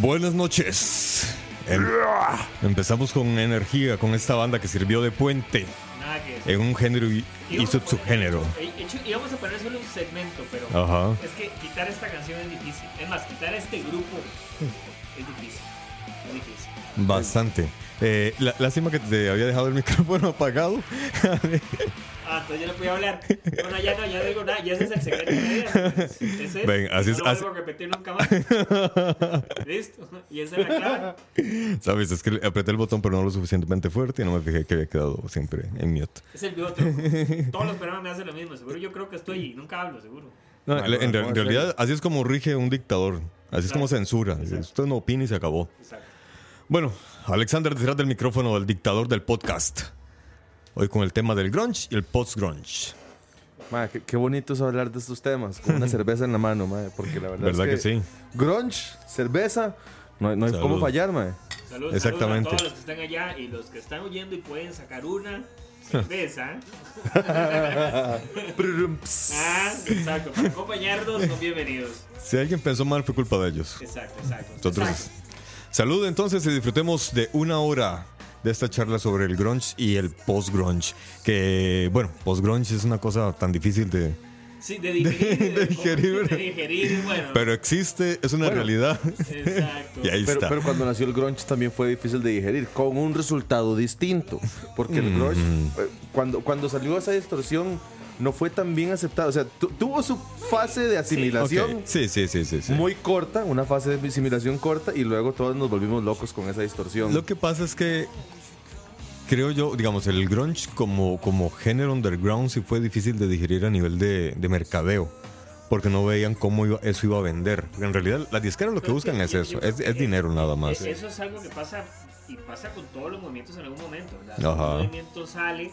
Buenas noches. Em- empezamos con energía con esta banda que sirvió de puente Nada que decir. en un género y, y Íbamos a poner- subgénero. Eh, hecho, íbamos a poner solo un segmento, pero Ajá. es que quitar esta canción es difícil. Es más, quitar este grupo es difícil. Es difícil. Bastante. Eh, la- lástima que te había dejado el micrófono apagado. Ah, entonces ya no podía hablar. Bueno, ya no, ya no digo nada. Ya ese es el secreto. Ese es. Ven, así no es- lo así- vuelvo a repetir nunca más. Listo. Y esa es la clave. Sabes, es que apreté el botón pero no lo suficientemente fuerte y no me fijé que había quedado siempre en mute. Es el bigote. Todos los programas me hacen lo mismo. Seguro yo creo que estoy y nunca hablo, seguro. No, en, realidad, así es como rige un dictador. Así es como censura. Exacto. Usted no opina y se acabó. Exacto. Bueno, Alexander detrás del micrófono del dictador del podcast. Hoy con el tema del grunge y el post-grunge. Qué, qué bonito es hablar de estos temas con una cerveza en la mano, mae, porque la verdad, ¿Verdad es que sí? Grunge, cerveza, no, hay- no hay Salud. cómo fallar, mae. Saludos, Exactamente. saludos a todos los que están allá y los que están oyendo y pueden sacar una cerveza. ah, exacto. Para acompañarnos, son bienvenidos. Si alguien pensó mal, fue culpa de ellos. Exacto, exacto. Nosotros. Exacto. Salud entonces y disfrutemos de una hora de esta charla sobre el grunge y el post-grunge. Que, bueno, post-grunge es una cosa tan difícil de... Sí, de digerir. de digerir. De digerir, bueno. Pero existe, es una Bueno. realidad. exacto. y ahí Pero, está. pero cuando nació el grunge también fue difícil de digerir, con un resultado distinto. Porque el grunge, eh, cuando, cuando salió esa distorsión, no fue tan bien aceptado. O sea, tu- tuvo su fase de asimilación Ok, Sí, sí, sí, sí. sí. muy corta, una fase de asimilación corta, y luego todos nos volvimos locos con esa distorsión. Lo que pasa es que creo yo, digamos, el grunge como, como género underground sí fue difícil de digerir a nivel de, de mercadeo. Porque no veían cómo iba- eso iba a vender. Porque en realidad las disqueras lo que Pero buscan es yo- eso, yo es, creo es que dinero nada más. Eso es algo que pasa y pasa con todos los movimientos en algún momento. ¿verdad? Ajá. Un movimiento sale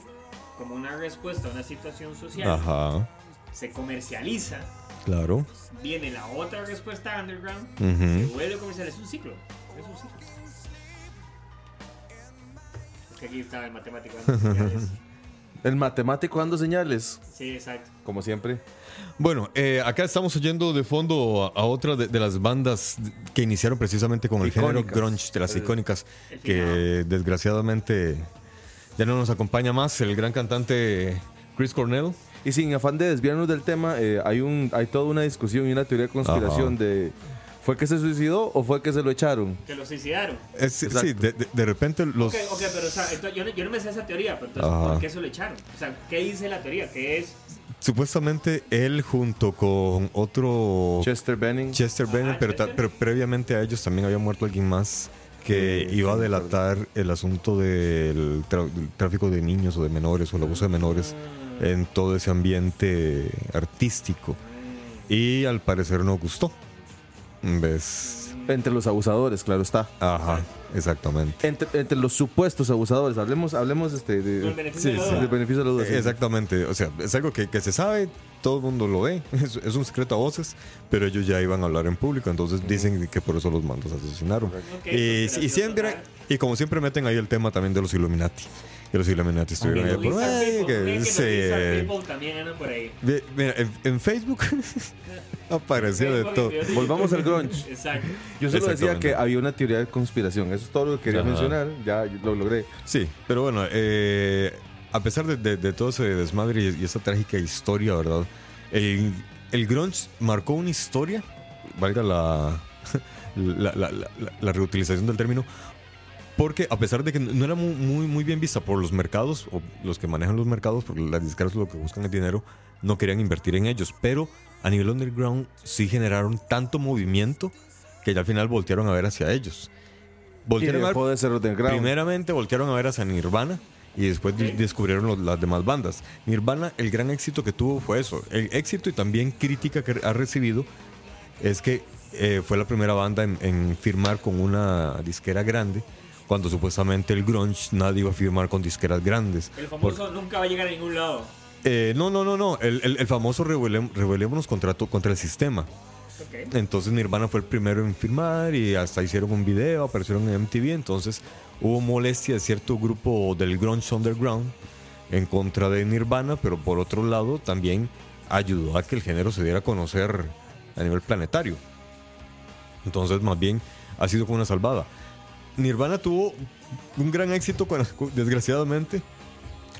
como una respuesta a una situación social, Ajá, se comercializa, claro. viene la otra respuesta underground, se vuelve comercial. Es un ciclo. Es un ciclo. Es que aquí estaba el matemático. dando señales. El matemático dando señales, Sí, exacto. como siempre. Bueno, eh, acá estamos oyendo de fondo a, a otra de, de las bandas que iniciaron precisamente con el género grunge, de las icónicas, el que desgraciadamente ya no nos acompaña más, el gran cantante Chris Cornell. Y sin afán de desviarnos del tema, eh, hay, un, hay toda una discusión y una teoría de conspiración Ajá. de ¿fue que se suicidó o fue que se lo echaron? Que lo suicidaron. Es- sí, de, de- de repente los... Ok, ok, pero o sea, entonces, yo, no, yo no me sé esa teoría, pero entonces, Ajá. ¿por qué eso lo echaron? O sea, ¿qué dice la teoría? ¿Qué es? Supuestamente él junto con otro Chester Benning. Chester Bennett, Ah, pero, Chester. pero previamente a ellos también había muerto alguien más que iba a delatar el asunto del tráfico de niños o de menores o el abuso de menores en todo ese ambiente artístico. Y al parecer no gustó. ¿Ves? Entre los abusadores, claro está. Ajá, exactamente. Entre, entre los supuestos abusadores. Hablemos, hablemos este, de, beneficio de sí, beneficio de la duda. sí. Exactamente, o sea, es algo que, que se sabe, todo el mundo lo ve, es, es un secreto a voces, pero ellos ya iban a hablar en público, entonces dicen que por eso los mandos asesinaron. Y, siempre, y como siempre meten ahí el tema también de los Illuminati, que los Illuminati estuvieron ahí Los por Lizard "Ay, People, que creen que los sí". Lizard People también andan por ahí. Ve- Mira, en, en Facebook apareció de todo. Volvamos al grunge. Exacto. Yo solo decía que había una teoría de conspiración. Eso es todo lo que quería Ajá. mencionar. Ya lo logré. Sí, pero bueno, eh, a pesar de, de- de todo ese desmadre y, y esa trágica historia, ¿verdad? El, el grunge marcó una historia, valga la, la, la- la- la reutilización del término, porque a pesar de que no era muy, muy, muy bien vista por los mercados, o los que manejan los mercados, porque las disqueras lo que buscan es dinero, no querían invertir en ellos, pero a nivel underground sí generaron tanto movimiento que ya al final voltearon a ver hacia ellos. Y Voltearon a ver de ser underground. Primeramente voltearon a ver hacia Nirvana y después de- descubrieron los- las demás bandas. Nirvana, el gran éxito que tuvo fue eso. El éxito y también crítica que ha recibido es que eh, fue la primera banda en, en firmar con una disquera grande, cuando supuestamente el grunge nadie iba a firmar con disqueras grandes. El famoso nunca va a llegar a ningún lado. Eh, no, no, no, no. El, el- el famoso rebelémonos contra, contra el sistema. Ok. Entonces Nirvana fue el primero en firmar y hasta hicieron un video, aparecieron en MTV. Entonces hubo molestia de cierto grupo del grunge underground en contra de Nirvana, pero por otro lado también ayudó a que el género se diera a conocer a nivel planetario. Entonces más bien ha sido como una salvada. Nirvana tuvo un gran éxito, con, desgraciadamente,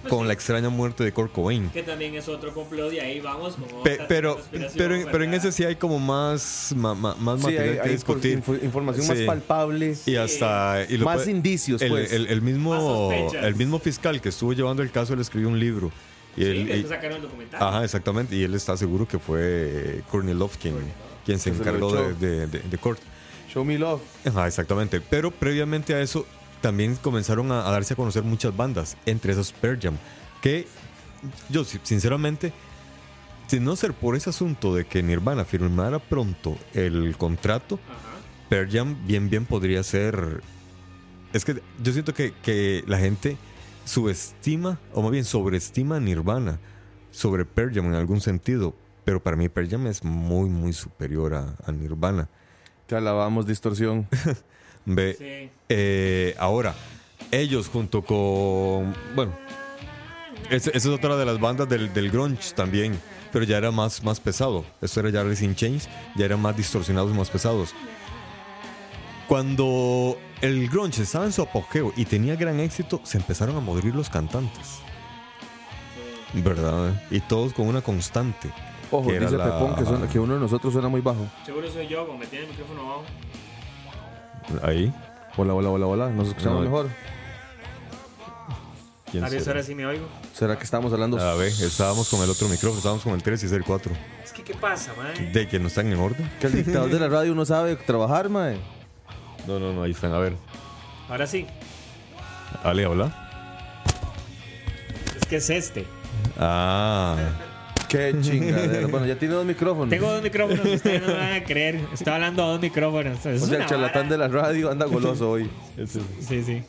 con la extraña muerte de Kurt Cobain. Que también es otro complot y ahí vamos con Pe- pero, pero, pero en ese sí hay como más, ma- ma- más Sí, hay, material que hay discutir. info- información más Sí. palpable. Y hasta. y lo Más puede- indicios, el, pues. el- el Más mismo, el mismo fiscal que estuvo llevando el caso, le escribió un libro. Y Sí, él- y- sacaron el documental. Ajá, exactamente. Y él está seguro que fue Courtney Love quien, quien se Que encargó de, de, de, de Kurt. Show me love. Ajá, exactamente. Pero previamente a eso, también comenzaron a, a darse a conocer muchas bandas, entre esas Pearl Jam, que yo si- sinceramente, si no ser por ese asunto de que Nirvana firmara pronto el contrato, Ajá. Pearl Jam bien bien podría ser... Es que yo siento que, que la gente subestima, o más bien sobreestima a Nirvana sobre Pearl Jam en algún sentido, pero para mí Pearl Jam es muy, muy superior a, a Nirvana. Te alabamos, distorsión. Ve, Sí. eh, ahora, ellos junto con. Bueno, esa es otra de las bandas del, del grunge también, pero ya era más, más pesado. Esto era ya in Chains, ya eran más distorsionados y más pesados. Cuando el grunge estaba en su apogeo y tenía gran éxito, se empezaron a morir los cantantes. ¿Verdad? Y todos con una constante. Ojo, dice la- Pepón que, suena- que uno de nosotros suena muy bajo. Seguro soy yo, como me tiene el micrófono abajo. Ahí. Hola, hola, hola, hola. ¿Nos escuchamos No. mejor? ¿Quién A ver, será? ahora sí me oigo. ¿Será que estamos hablando? A ver, estábamos con el otro micrófono, estábamos con el 3 y es el 4. Es que, ¿qué pasa, man? ¿De que no están en orden? Que el dictador de la radio no sabe trabajar, mae. No, no, no, ahí están. A ver, Ahora sí. Ale, habla. Es que es este. Ah, Qué chingadera. bueno, ya tiene dos micrófonos. Tengo dos micrófonos, ustedes no me van a creer. Estoy hablando a dos micrófonos. Es O sea, el charlatán de la radio anda goloso hoy. Sí, sí.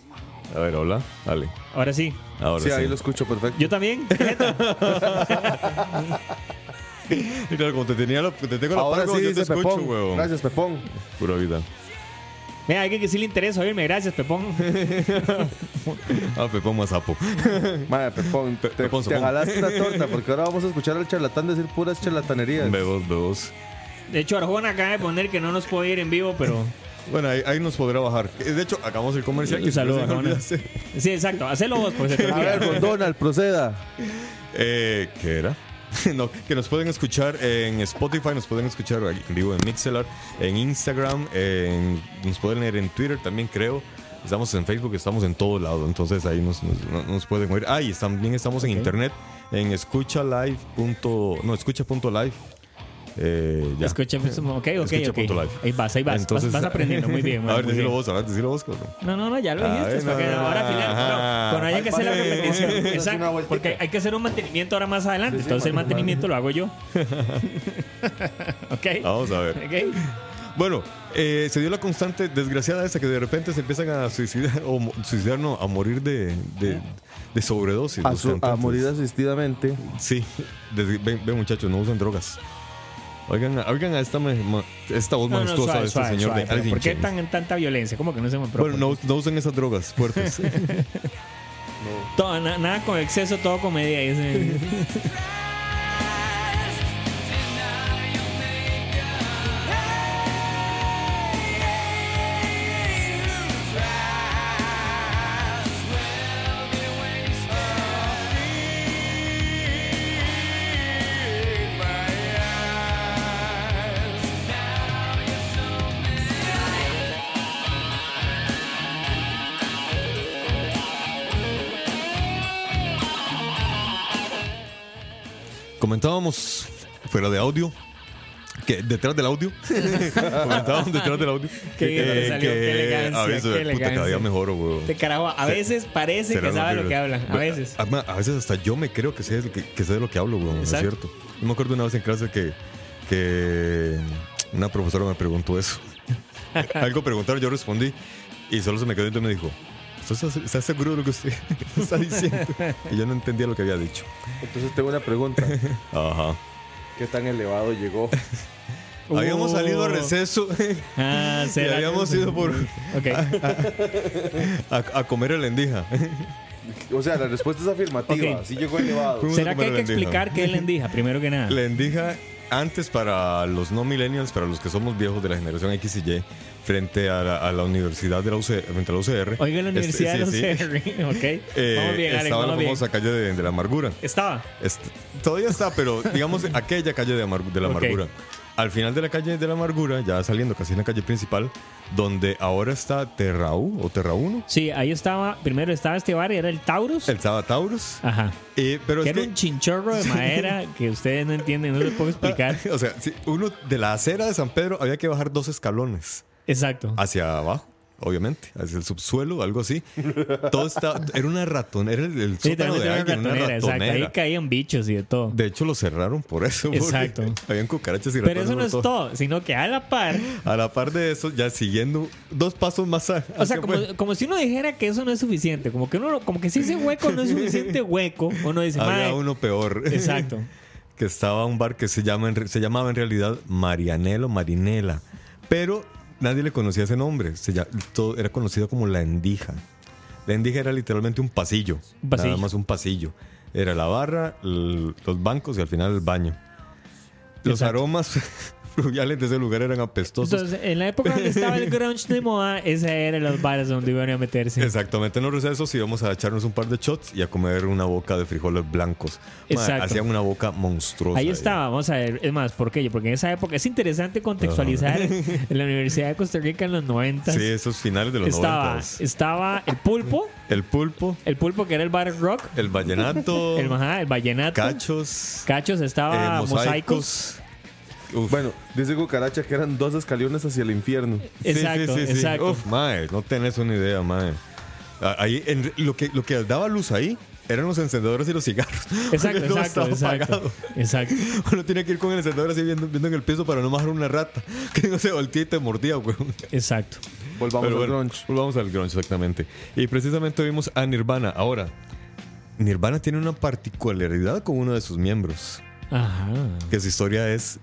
a ver, hola. Ale. Ahora sí. Ahora Sí, sí. ahí lo escucho perfecto. Yo también. Y claro, como te, tenía la, te tengo la Ahora sí yo te escucho, Pepón. huevón. Gracias, Pepón. Pura vida. Mira, alguien que sí le interesa oírme. Gracias, Pepón. Ah, Pepón más sapo. Mae, Pepón, te, Pepón, te jalaste una torta porque ahora vamos a escuchar al charlatán decir puras charlatanerías. Bebos, bebos. De hecho, Arjona acaba de poner que no nos puede ir en vivo, pero. Bueno, ahí, ahí nos podrá bajar. De hecho, acabamos el comercial. Un saludo, Arjona. Sí, exacto. Hacelo vos, porque se te A ver, Donald, proceda. Eh, ¿Qué era? no, que nos pueden escuchar en Spotify, nos pueden escuchar en vivo en Mixelar, en Instagram, en- nos pueden leer en Twitter también creo. Estamos en Facebook, estamos en todo lado, entonces ahí nos, nos, nos pueden oír. Ah, y también estamos en internet, en escuchalive. No, escucha.live. Eh, ya. Escucha, pues, ok, ok, ok. Ahí vas, ahí vas. Entonces- vas, vas aprendiendo muy bien. a ver, muy decilo vos, a ver, decilo vos. No, no, no, ya lo Ay, dijiste. no, porque no, no. ahora al final, no, cuando haya que hacer la repetición. Exacto. Porque hay que hacer un mantenimiento ahora más adelante. Sí, sí, entonces el mantenimiento lo hago yo. ok. Vamos a ver. Ok. Bueno, eh, se dio la constante desgraciada esa que de repente se empiezan a suicidar, o suicidar, no, a morir de, de, de sobredosis. A, su- morir asistidamente. Sí, ven, ven, muchachos, no usen drogas. Oigan, oigan a esta, esta voz No, no, majestuosa suave, de este suave, señor suave, de Alice ¿Por qué tan, tanta violencia? ¿Cómo que no se me Bueno, no, no usen esas drogas fuertes. Todo, na- nada con exceso, todo con Comentábamos fuera de audio. Que detrás del audio. Comentábamos detrás del audio. Qué bien te salió, qué elegancia, A veces, qué puta, cada día elegancia. Este carajo, a veces parece que sabe lo que- que habla. A veces. A, a veces hasta yo me creo que sé, que, que sé de lo que hablo, güey. Es cierto. Yo me acuerdo una vez en clase que, que una profesora me preguntó eso. Algo preguntaron, yo respondí y solo se me quedó y me dijo, ¿Estás, estás seguro de lo que usted está diciendo? Y yo no entendía lo que había dicho. Entonces tengo una pregunta. Ajá. ¿Qué tan elevado llegó? Habíamos salido a Uh. receso Ah, y será. habíamos ido por Ok. a, a comer el endija. O sea, la respuesta es afirmativa. Ok. Sí llegó elevado. Fuimos- ¿Será a que hay que explicar qué es la endija? Primero que nada. La endija antes para los no millennials, para los que somos viejos de la generación X y Y, frente a la, a la universidad de la UCR, frente a la UCR. Oiga, la este, Universidad sí, sí, de los CR. Ok. eh, vamos bien, Alex, estaba la bien. famosa calle de, de la amargura. Estaba. Est- todavía está, pero digamos aquella calle de, amar- de la amargura. Al final de la calle de la amargura, ya saliendo casi en la calle principal, donde ahora está Terraú o Terra 1, Sí, ahí estaba. Primero estaba este bar y era el Taurus. el Taurus. Ajá. Eh, pero Que es era que, un chinchorro de madera que ustedes no entienden, no les puedo explicar. o sea, si uno de la acera de San Pedro había que bajar dos escalones Exacto. hacia abajo. Obviamente, hacia el subsuelo, algo así. Todo está, era una ratón, era el, el Sí, sótano de era una alguien, una ratonera, exacto. Ahí ratonera. caían bichos y de todo. De hecho, lo cerraron por eso. Exacto. Habían cucarachas y Pero ratones eso no es todo. todo, sino que a la par. A la par de eso, ya siguiendo dos pasos más a- O sea, como, como si uno dijera que eso no es suficiente. Como que uno, como que si ese hueco no es suficiente hueco, uno dice, había uno peor. Exacto. que estaba un bar que se, llama, se llamaba en realidad Marianelo Marinela. Pero nadie le conocía ese nombre. Se todo, era conocido como La Endija. La Endija era literalmente un pasillo. Un pasillo. Nada más un pasillo. Era la barra, los bancos y al final el baño. Los Exacto. aromas fluviales de ese lugar eran apestosos. Entonces, en la época donde estaba el grunge de moda, ese eran los bares donde iban a meterse. Exactamente, en los recesos íbamos a echarnos un par de shots y a comer una boca de frijoles blancos. Exacto. Hacían una boca monstruosa. Ahí estaba, vamos a ver. Es más, ¿por qué? Porque en esa época es interesante contextualizar en la Universidad de Costa Rica en los 90. Sí, esos finales de los estaba, noventas. estaba el pulpo, El pulpo, el pulpo que era el bar rock, el vallenato, el, ajá, el vallenato. cachos, Cachos eh, estaba mosaicos. mosaicos. Uf. Bueno, dice Cucaracha que eran dos escaliones hacia el infierno. Sí, sí, Exacto, sí, sí. exacto. Uf, mae, no tenés una idea, mae. Ah, Ahí, en- lo, que, lo que daba luz ahí eran los encendedores y los cigarros. Exacto, exacto, exacto. Exacto. Uno tiene que ir con el encendedor así viendo, viendo en el piso para no bajar una rata. Que no se voltee y te mordía, güey. Exacto. Volvamos Pero al bueno, grunge. Volvamos al grunge, exactamente. Y precisamente vimos a Nirvana. Ahora, Nirvana tiene una particularidad con uno de sus miembros. Ajá. Que su historia es,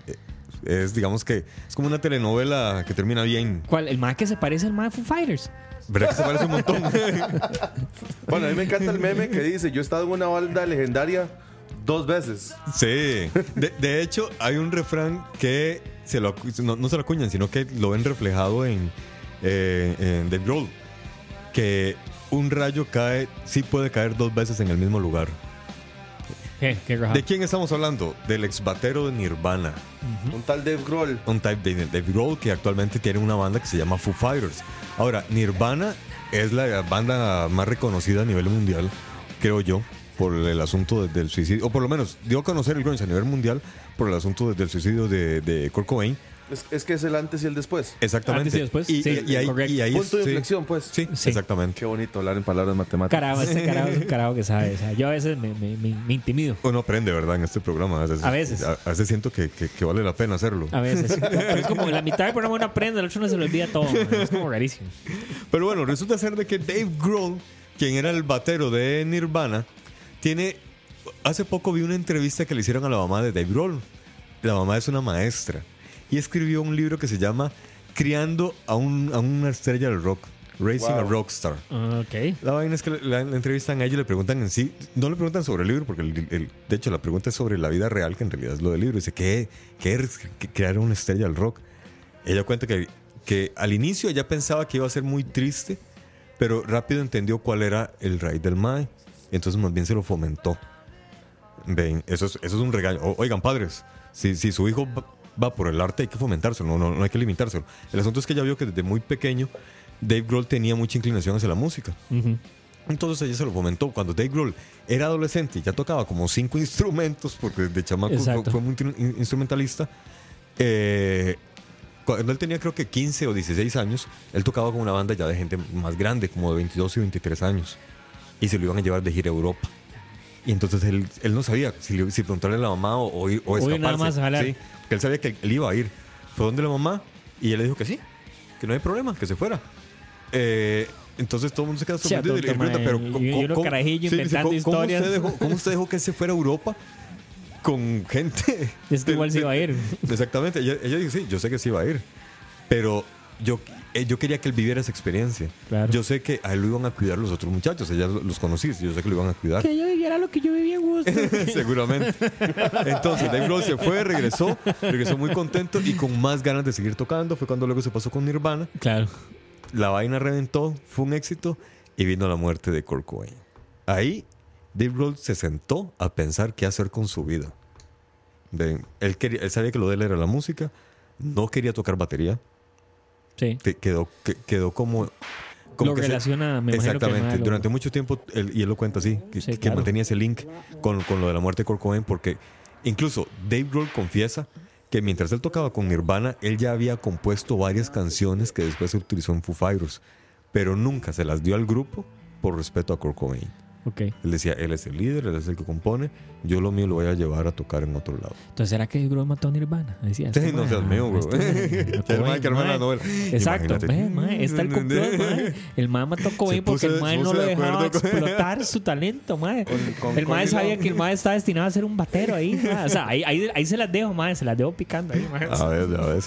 es digamos que, es como una telenovela que termina bien. ¿Cuál? El más que se parece al más de Foo Fighters. ¿Verdad que se parece un montón? Bueno, a mí me encanta el meme que dice: Yo he estado en una balda legendaria dos veces. sí. De, de hecho, hay un refrán que se lo, no, no se lo acuñan, sino que lo ven reflejado en, eh, en Dave Grohl. Que un rayo cae, sí puede caer dos veces en el mismo lugar. ¿Qué? ¿Qué raja? ¿De quién estamos hablando? Del ex batero de Nirvana. Un tal Dave Grohl. Un type de Dave Grohl que actualmente tiene una banda que se llama Foo Fighters. Ahora, Nirvana es la banda más reconocida a nivel mundial, creo yo, por el asunto de- del suicidio, o por lo menos dio a conocer el grunge a nivel mundial por el asunto de- del suicidio de, de Kurt Cobain. Es, es que es el antes y el después. Exactamente. Antes y después, sí, y ahí, correcto. y ahí Punto de sí. inflexión, pues. Sí, Sí. exactamente. Qué bonito hablar en palabras matemáticas. Carajo, este carajo es un carajo que sabe. o sea, yo a veces me, me, me- me intimido. Uno aprende, ¿verdad? En este programa. A veces, A veces. A, a veces siento que, que- que vale la pena hacerlo. A veces. Pero es como la mitad del programa uno aprende, el otro no se le olvida todo. man. Es como rarísimo. Pero bueno, resulta ser de que Dave Grohl, quien era el batero de Nirvana, tiene... Hace poco vi una entrevista que le hicieron a la mamá de Dave Grohl. La mamá es una maestra. Y escribió un libro que se llama Criando a, un- a una estrella del rock. Racing a Wow. Rockstar. Ok. La vaina es que la, la entrevistan a ella y le preguntan en sí, no le preguntan sobre el libro, porque el- el- de hecho la pregunta es sobre la vida real, que en realidad es lo del libro. Dice, ¿qué, qué es que- crear una estrella del rock? Ella cuenta que, que al inicio ella pensaba que iba a ser muy triste, pero rápido entendió cuál era el raíz del MAE. Entonces más bien se lo fomentó. Ven, eso es, eso es un regaño. O- oigan, padres, si, si su hijo va, por el arte hay que fomentárselo, no, no, no hay que limitárselo. El asunto es que ella vio que desde muy pequeño Dave Grohl tenía mucha inclinación hacia la música. Ujú. Entonces ella se lo fomentó. Cuando Dave Grohl era adolescente ya tocaba como cinco instrumentos, porque desde chamaco fue, Exacto. fue muy in- instrumentalista, eh, cuando él tenía creo que 15 o 16 años, él tocaba con una banda ya de gente más grande, como de 22 y 23 años. Y se lo iban a llevar de gira a Europa. Y entonces él, él no sabía si, si preguntarle a la mamá o, o o escaparse. nada más a jalar. Sí, porque él sabía que él iba a ir. Fue donde la mamá y ella le dijo que sí, que no hay problema, que se fuera. Eh, entonces todo el mundo se queda Sí, sorprendido y le pregunta, pero ¿cómo- y uno cómo- carajillo sí, inventando ¿cómo- cómo historias? usted dejó- ¿Cómo usted dejó que él se fuera a Europa con gente? Es que igual se iba a ir. Exactamente, ella, ella dijo, sí, yo sé que sí iba a ir, pero yo, eh, yo quería que él viviera esa experiencia. Claro. Yo sé que a él lo iban a cuidar los otros muchachos, ella los conocí, yo sé que lo iban a cuidar. Que yo viviera lo que yo vivía en gusto. Seguramente. Entonces Dave Grohl se fue, regresó, regresó muy contento y con más ganas de seguir tocando. Fue cuando luego se pasó con Nirvana. claro. La vaina reventó, fue un éxito y vino la muerte de Kurt Cobain. Ahí Dave Grohl se sentó a pensar qué hacer con su vida. Él, quería, él sabía que lo de él era la música, no quería tocar batería, Sí. que- quedó, que- quedó como... como Lo que se- relaciona, me que Exactamente. Durante mucho tiempo, él, y él lo cuenta así, que, Sí, que claro. mantenía ese link con, con lo de la muerte de Kurt Cobain, porque incluso Dave Grohl confiesa que mientras él tocaba con Nirvana, él ya había compuesto varias canciones que después se utilizó en Foo Fighters, pero nunca se las dio al grupo por respeto a Kurt Cobain. Ok. Él decía, él es el líder, él es el que compone, yo lo mío lo voy a llevar a tocar en otro lado. Entonces, ¿será que Grohl mató a Nirvana? Decía, Sí, este no seas mío, güey. este Que el mae. novela. Exacto. Imagínate. Ve, mae, está el complot, mae. El mae mató a Cobain porque el mae no lo de dejaba explotar su talento, mae. El mae sabía que el mae estaba destinado a ser un batero ahí. O sea, ahí se las dejo, mae. Se las dejo picando ahí, mae. A ver, a ver.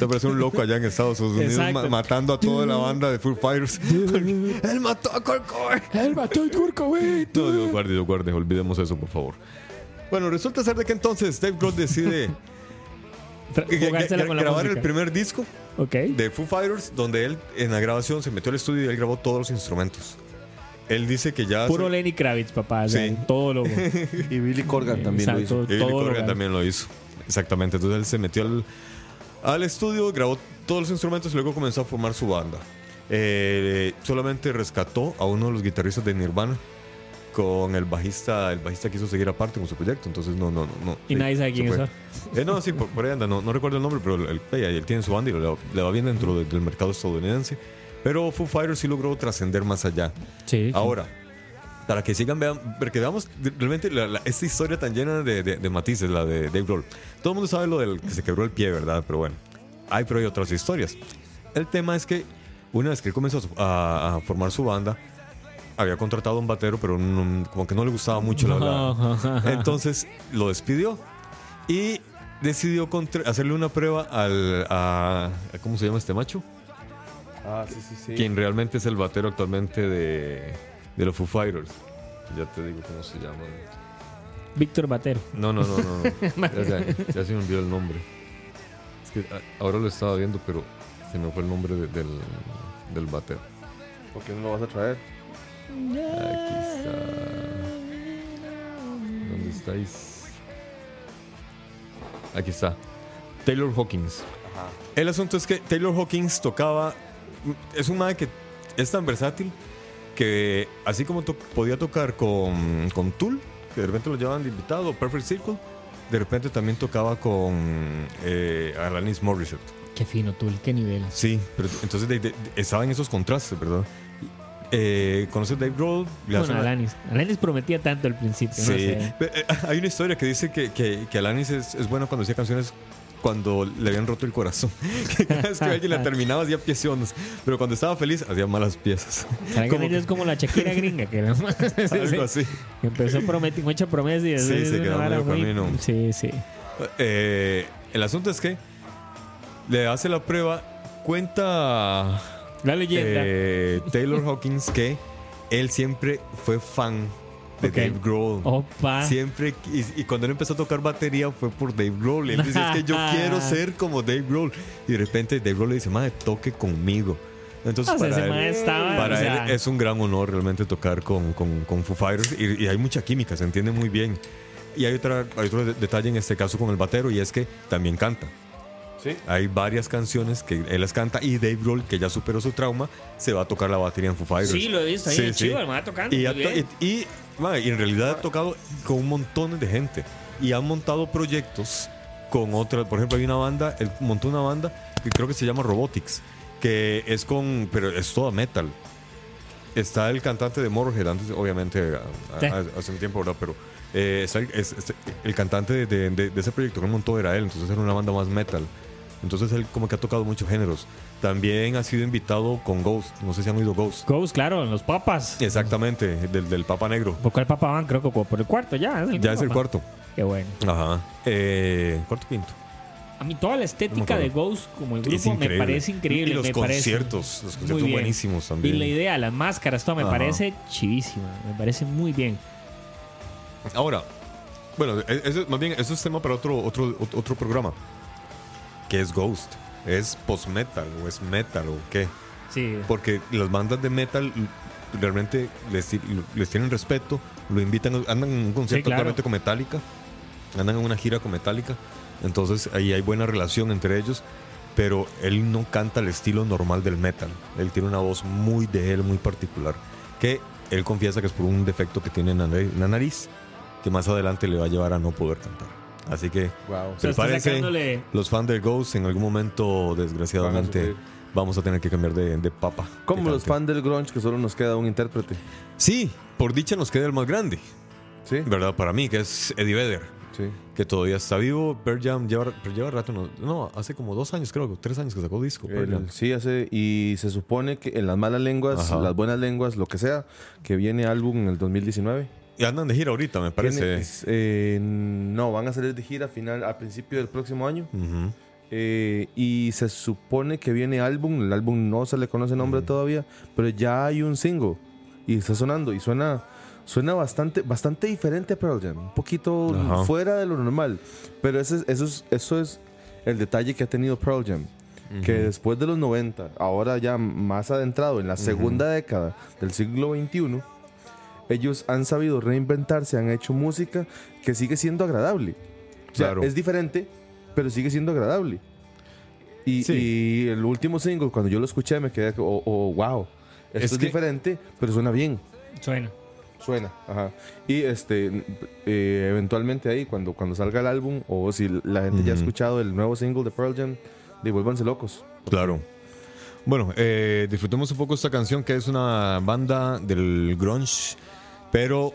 Te parece un loco allá en Estados Unidos ma- matando a toda la banda de Foo Fighters. Él mató a Kurt Cobain. Él mató a Kurt Cobain. No, Dios guarde, Dios guarde. Olvidemos eso, por favor. Bueno, resulta ser de que entonces Dave Grohl decide grabar el primer disco de Foo Fighters, donde él en la grabación se metió al estudio y él grabó todos los instrumentos. Él dice que ya... Puro se- Lenny Kravitz, papá. O sea, Sí. todo lo. Y Billy Corgan también lo Exacto. hizo. Y Billy Corgan también lo hizo. Exactamente. Entonces él se metió al, al estudio, grabó todos los instrumentos y luego comenzó a formar su banda. Eh, solamente rescató a uno de los guitarristas de Nirvana con el bajista. El bajista quiso seguir aparte con su proyecto. Entonces no, no, no. no. Y nadie sabe quién es. Eh, no, sí, por, por ahí anda. No, no recuerdo el nombre, pero él, tiene su banda y le, le va bien dentro de- del mercado estadounidense. Pero Foo Fighters sí logró trascender más allá. Sí. Ahora, para que sigan, vean, para que veamos realmente la- la- esta historia tan llena de, de- de matices, la de Dave Grohl. Todo el mundo sabe lo del que se quebró el pie, ¿verdad? Pero bueno, hay, pero hay otras historias. El tema es que una vez que él comenzó a, a- formar su banda, había contratado a un batero, pero no- como que no le gustaba mucho la verdad. Entonces lo despidió y decidió hacerle una prueba al, a, a- ¿Cómo se llama este macho? Ah, sí, sí, sí. quien realmente es el batero actualmente de, de los Foo Fighters. Ya te digo cómo se llama. Víctor Batero. No, no, no, no. no. Ya, se- ya se me olvidó el nombre. Es que ah, ahora lo estaba viendo, pero se me fue el nombre de- del, del batero. ¿Por qué no lo vas a traer? Aquí está. ¿Dónde estáis? Aquí está. Taylor Hawkins. El asunto es que Taylor Hawkins tocaba. Es un man que es tan versátil que, así como to- podía tocar con, con Tool, que de repente lo llevaban de invitado, Perfect Circle, de repente también tocaba con eh, Alanis Morissette. Qué fino, tú, qué nivel. Sí, pero entonces de- estaban esos contrastes, ¿verdad? Eh, ¿Conoces Dave Grohl? Bueno, una- Alanis. Alanis prometía tanto al principio. no Sí, sé. Pero, eh, hay una historia que dice que, que, que Alanis es, es bueno cuando hacía canciones cuando le habían roto el corazón. Que cada vez que alguien la terminaba hacía piezones, pero cuando estaba feliz hacía malas piezas. ¿Será que Como Alanis es como la Shakira gringa? Que, la- Algo sí. así. Que empezó prometi mucha promesa y Sí, se quedó medio muy- camino. Sí, sí. Eh, el asunto es que le hace la prueba, cuenta La leyenda. eh, Taylor Hawkins que él siempre fue fan de Ok. Dave Grohl. Opa. Siempre, y, y cuando él empezó a tocar batería fue por Dave Grohl. Y él dice, es que yo quiero ser como Dave Grohl. Y de repente Dave Grohl le dice, madre, toque conmigo. Entonces O sea, para, él, estaba, para o sea- él es un gran honor realmente tocar con, con, con Foo Fighters. Y, y hay mucha química, se entiende muy bien. Y hay, otra, hay otro de- detalle en este caso con el batero y es que también canta. Sí. Hay varias canciones que él las canta y Dave Grohl, que ya superó su trauma, se va a tocar la batería en Foo Fighters. Sí, lo he visto ahí, Sí, sí. chivo, tocando. Y, y- y, y en realidad ha tocado con un montón de gente. Y han montado proyectos con otras. Por ejemplo, hay una banda, él montó una banda que creo que se llama Robotics, que es con. Pero es toda metal. Está el cantante de Motorhead, antes, obviamente, a- a- hace un tiempo, ¿verdad? Pero eh, está el, es- es- el cantante de, de- de- de ese proyecto que él montó era él, entonces era una banda más metal. Entonces él como que ha tocado muchos géneros. También ha sido invitado con Ghost. No sé si han oído Ghost. Ghost, claro, en los papas. Exactamente, del, del Papa Negro. ¿Por cuál papa van? Creo que por el cuarto ya. Es el Ya es el papa. cuarto. Qué bueno. Ajá. Eh, cuarto quinto. A mí toda la estética de. Ghost como el grupo me parece increíble. Y los me parece conciertos, los conciertos buenísimos Y también. la idea, las máscaras, todo me Ajá. parece chivísima. Me parece muy bien. Ahora, bueno, e- eso, más bien, eso es tema para otro, otro, ot- otro programa. ¿Qué es Ghost? ¿Es post-metal o es metal o qué? Sí. Porque las bandas de metal realmente les, ti- les tienen respeto, lo invitan, andan en un concierto claro. actualmente con Metallica, andan en una gira con Metallica, entonces ahí hay buena relación entre ellos, pero él no canta el estilo normal del metal, él tiene una voz muy de él, muy particular, que él confiesa que es por un defecto que tiene en la nariz, que más adelante le va a llevar a no poder cantar. Así que Wow. O sea, prepárense, los fans de Ghost en algún momento, desgraciadamente, sufrir. vamos a tener que cambiar de, de papa. Como los fans del grunge que solo nos queda un intérprete. Sí, por dicha nos queda el más grande, Sí. ¿verdad? Para mí, que es Eddie Vedder, Sí. que todavía está vivo. Pearl Jam lleva, pero lleva rato, no, no, hace como dos años, creo, tres años que sacó disco. Pearl Jam. El- sí, hace, y se supone que en las malas lenguas, Ajá. las buenas lenguas, lo que sea, que viene álbum en el 2019. Y andan de gira ahorita, me parece. Eh, no, van a salir de gira a final, a principio del próximo año. Eh, y se supone que viene álbum. El álbum no se le conoce nombre todavía, pero ya hay un single y está sonando y suena, suena bastante, bastante diferente a Pearl Jam, un poquito fuera de lo normal. Pero ese, es- eso, es, eso es el detalle que ha tenido Pearl Jam. Que después de los 90, ahora ya más adentrado en la segunda década del siglo XXI, ellos han sabido reinventarse, han hecho música que sigue siendo agradable. O sea, Claro. es diferente, pero sigue siendo agradable. Y, Sí. y el último single, cuando yo lo escuché, me quedé, oh, oh, wow, esto Es es, que- diferente, pero suena bien. Suena. Suena, ajá. Y este, eh, eventualmente ahí, cuando, cuando salga el álbum, o si la gente ya ha escuchado el nuevo single de Pearl Jam, devuélvanse locos. Claro. Bueno, eh, disfrutemos un poco esta canción que es una banda del grunge, pero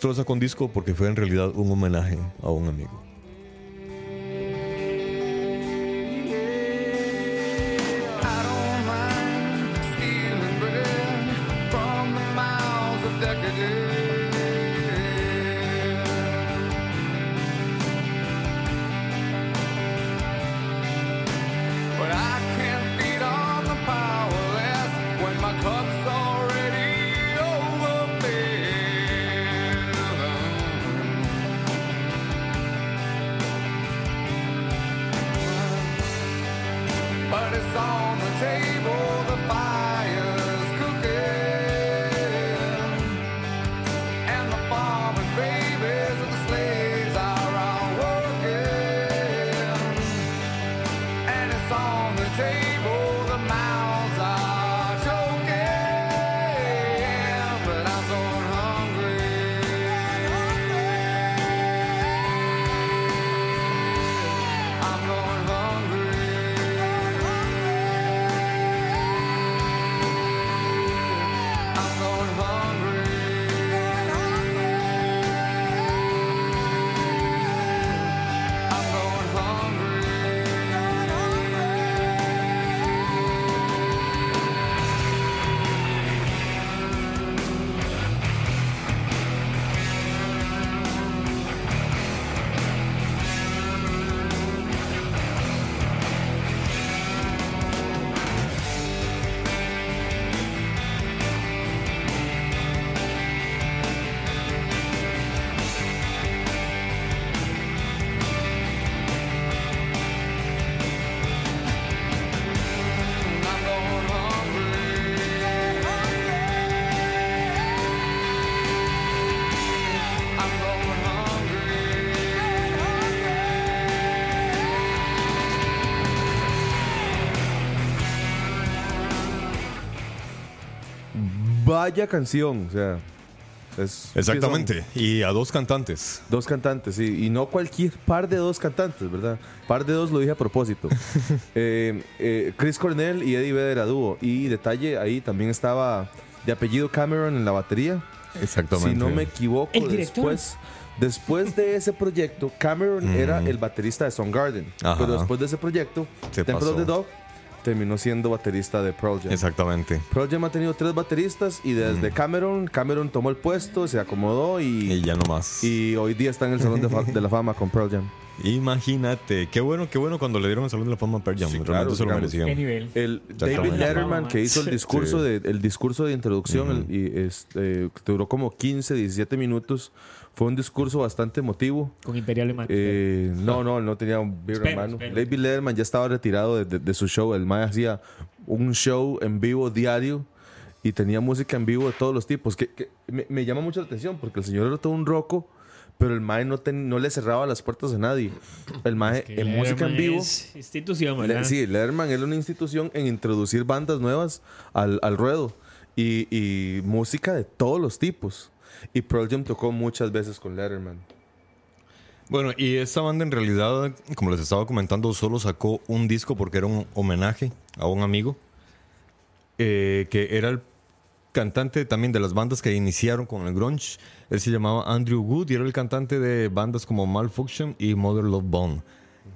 troza con disco porque fue en realidad un homenaje a un amigo. Vaya canción, o sea. Es, Exactamente, y a dos cantantes. Dos cantantes, sí, y no cualquier par de dos cantantes, ¿verdad? Par de dos lo dije a propósito. Eh, eh, Chris Cornell y Eddie Vedder a dúo. Y detalle, ahí también estaba de apellido Cameron en la batería. Exactamente. Si no me equivoco, El después, después de ese proyecto, Cameron era el baterista de Soundgarden. Pero después de ese proyecto, Se Temple of pasó. the Dog, terminó siendo baterista de Pearl Jam. Exactamente. Pearl Jam ha tenido tres bateristas y desde Cameron, Cameron tomó el puesto, se acomodó Y y, ya no más. y hoy día está en el Salón de la Fama con Pearl Jam. Imagínate. Qué bueno, qué bueno cuando le dieron el Salón de la Fama a Pearl Jam. Sí, Realmente claro, se lo merecían. ¿Qué nivel? El. David Letterman que hizo el discurso Sí. de el discurso de introducción el- y este, que duró como 15, 17 minutos. Fue un discurso bastante emotivo. Con Imperial de Eh, no, no, no tenía un beer en mano. espera. David Letterman ya estaba retirado de, de- de su show. El Mae hacía un show en vivo diario y tenía música en vivo de todos los tipos. Que, que me, me llama mucho la atención porque el señor era todo un roco, pero el Mae no, ten- no le cerraba las puertas a nadie. El Mae en música en vivo. Es institución, Le- ¿verdad? sí, Letterman era una institución en introducir bandas nuevas al, al ruedo y, y música de todos los tipos. Y Pearl Jam tocó muchas veces con Letterman. Bueno, y esta banda en realidad, como les estaba comentando, solo sacó un disco porque era un homenaje a un amigo eh, que era el cantante también de las bandas que iniciaron con el grunge. Él se llamaba Andrew Wood y era el cantante de bandas como Malfunction y Mother Love Bone.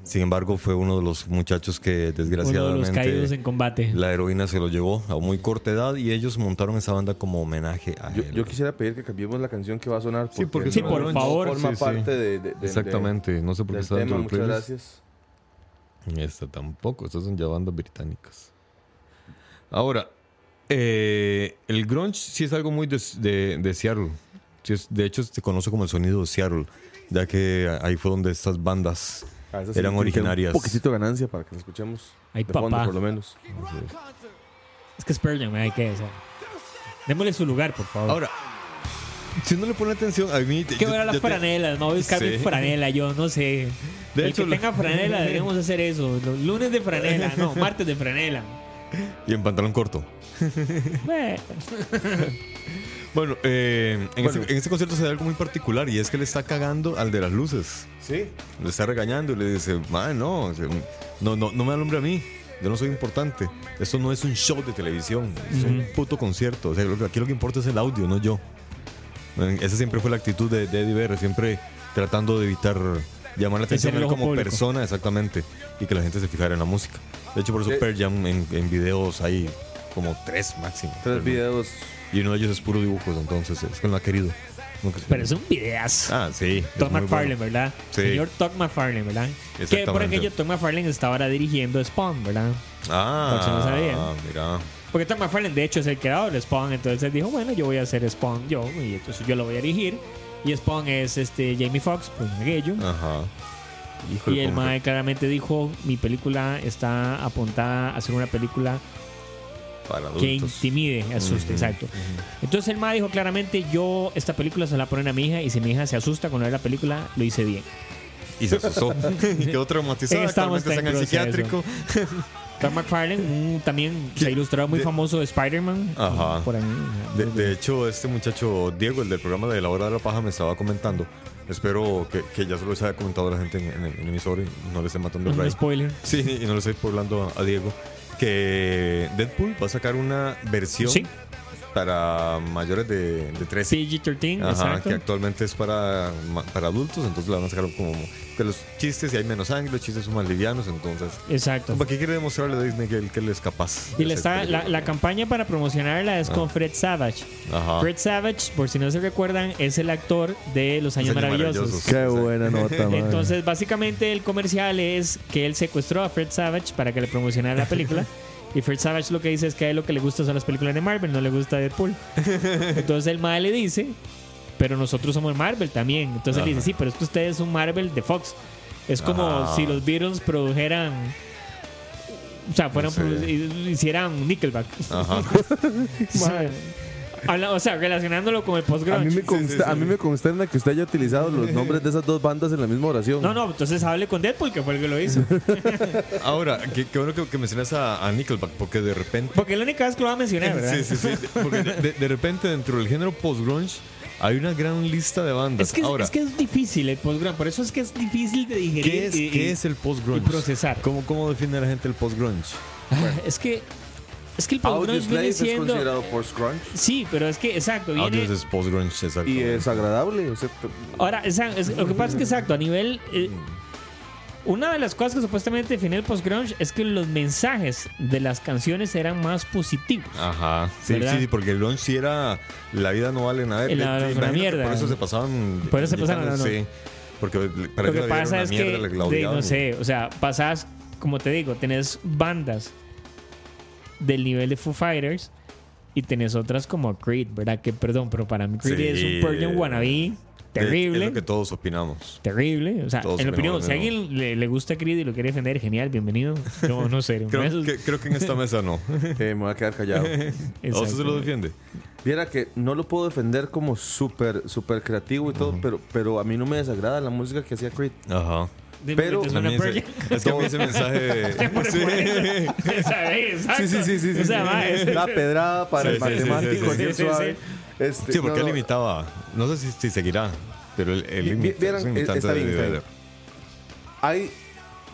Sin embargo, fue uno de los muchachos que Uno de los desgraciadamente caídos en combate. la heroína se lo llevó a muy corta edad y ellos montaron esa banda como homenaje a Yo, él. yo quisiera pedir que cambiemos la canción que va a sonar. Sí, porque Sí, no- por favor. forma Sí, sí. parte de, de- de- Exactamente, no sé por qué está tema. dentro del Muchas playlist. gracias. Esta tampoco, estas son ya bandas británicas. Ahora, eh, el grunge sí es algo muy de, de- de Seattle. Sí es- de hecho, se conoce como el sonido de Seattle, ya que ahí fue donde estas bandas Ah, sí eran originarias. Un poquitito de ganancia para que la escuchemos. Ay, de fondo, papá. por lo menos. Es que es Pearl Jam, hay que... o sea, démosle su lugar, por favor. Ahora, si uno le pone atención, a mí... ¿Qué yo- ver las franelas? Me voy a buscar mi franela, yo no sé. De el hecho, que lo- tenga franela, deberíamos hacer eso. Los lunes de franela, no, martes de franela. Y en pantalón corto. Bueno, Bueno, eh, en, Bueno. Este, en este concierto se da algo muy particular y es que le está cagando al de las luces. Sí. Le está regañando y le dice, no, no, no, no me alumbre a mí. Yo no soy importante. Esto no es un show de televisión. Es un puto concierto. O sea, aquí lo que importa es el audio, no yo. Esa siempre fue la actitud de, de Eddie Vedder, siempre tratando de evitar llamar la atención a él como público. persona, exactamente, y que la gente se fijara en la música. De hecho, por eso Sí. Pearl Jam en, en videos hay como tres máximo. Tres videos. Y uno de ellos es puro dibujos, entonces es que no ha querido. Nunca- pero es un videazo. Ah, sí. Todd McFarlane, bueno. ¿verdad? Sí. Señor Todd McFarlane, ¿verdad? Que por aquello Todd McFarlane está ahora dirigiendo Spawn, ¿verdad? Ah, no sabía. mira. Porque Todd McFarlane, de hecho, es el creador de Spawn. Entonces él dijo, bueno, yo voy a hacer Spawn yo. Y entonces yo lo voy a dirigir. Y Spawn es este Jamie Foxx, pues aquello. Ajá. Híjole, Y el Mae claramente dijo, mi película está apuntada a ser una película para que intimide, asuste, Ujú, exacto. Entonces el Mae dijo claramente, yo esta película se la ponen a mi hija y si mi hija se asusta cuando ve la película, lo hice bien. Y se asustó. y quedó traumatizada. Estamos está en el psiquiátrico. Tom McFarlane, también se ilustrador muy de- famoso de Spider-Man. Ajá. Por ahí. De, de hecho, este muchacho Diego, el del programa de La Hora de la Paja, me estaba comentando. Espero que, que ya se lo haya comentado a la gente en, en el en el emisor y no le esté matando el un rey. spoiler. Sí, y no le estoy hablando a, a Diego. Que Deadpool va a sacar una versión Sí. Para mayores de, de 13. PG-13, Ajá, exacto. que actualmente es para, ma- para adultos, entonces la van a sacar como que los chistes y hay menos sangre, los chistes son más livianos, entonces. Exacto. ¿Para qué quiere demostrarle a Disney que él, que él es capaz? Y le está, la, campaña para promocionarla es con Fred Savage. Ajá. Fred Savage, por si no se recuerdan, es el actor de Los Años, Años Maravillosos. Maravillosos. Qué Exacto. buena nota, man. Entonces, básicamente, el comercial es que él secuestró a Fred Savage para que le promocionara la película. Y Fred Savage lo que dice es que a él lo que le gusta son las películas de Marvel, no le gusta Deadpool. Entonces el Mae le dice, pero nosotros somos Marvel también. Entonces él dice, sí, pero es que ustedes son Marvel de Fox. Es como Ajá. si los Beatles produjeran... O sea, fueran No sé. hicieran Nickelback. Ajá. Habla- o sea, relacionándolo con el A post-grunge. mí, me consta- a mí me consterna que usted haya utilizado los nombres de esas dos bandas en la misma oración. No, no, entonces hable con Deadpool, que fue el que lo hizo. Ahora, qué, qué bueno que, que mencionas a, a Nickelback, porque de repente. Porque es la única vez que lo va a mencionar, ¿verdad? Sí, sí, sí. Porque de, repente dentro del género post-grunge hay una gran lista de bandas. Es que, Ahora, es que es difícil el postgrunge, por eso es que es difícil de digerir. ¿qué es, y- qué y- es el post-grunge? y procesar. ¿Cómo, ¿Cómo define la gente el post-grunge? Es que es que el postgrunge viene es siendo considerado post-grunge Sí, pero es que exacto, viene es post-grunge, exacto. y es agradable. o sea, t- Ahora, esa- es- lo que pasa es que exacto, a nivel eh, Una de las cosas que supuestamente define el post-grunge es que los mensajes de las canciones eran más positivos. Ajá. Sí, ¿Verdad? sí, sí, porque el grunge sí era la vida no vale nada. La- una mierda. Por eso se pasaban. Por eso se pasaban, gritando, no, no. Sí. Porque para Lo que que pasa una es mierda, que, la- la de, no sé, o sea, pasas, como te digo, tenés bandas del nivel de Foo Fighters y tenés otras como Creed, ¿verdad? Que, perdón, pero para mí Creed Sí. es un Pearl Jam wannabe terrible. Es lo que todos opinamos. Terrible. O sea, Todos en opinión, si a alguien le, le gusta Creed y lo quiere defender, genial, bienvenido. Yo no sé. Creo, eso es- que, creo que en esta mesa no. Eh, me voy a quedar callado. ¿O se lo defiende? Viera que no lo puedo defender como súper súper creativo y todo, pero, pero a mí no me desagrada la música que hacía Creed. Ajá. Dime pero- es que a mí ese mensaje. Exacto. Sí, sí, sí, sí. sí, O sea, sí. La pedrada para Sí, el sí, sí, matemático, sí, sí, bien sí, suave. sí. Este, Sí, porque no, él no. imitaba. No sé si, si seguirá, pero él, él Vi- imita- vieran, es un imitante está bien, de está bien. Vedder. Hay,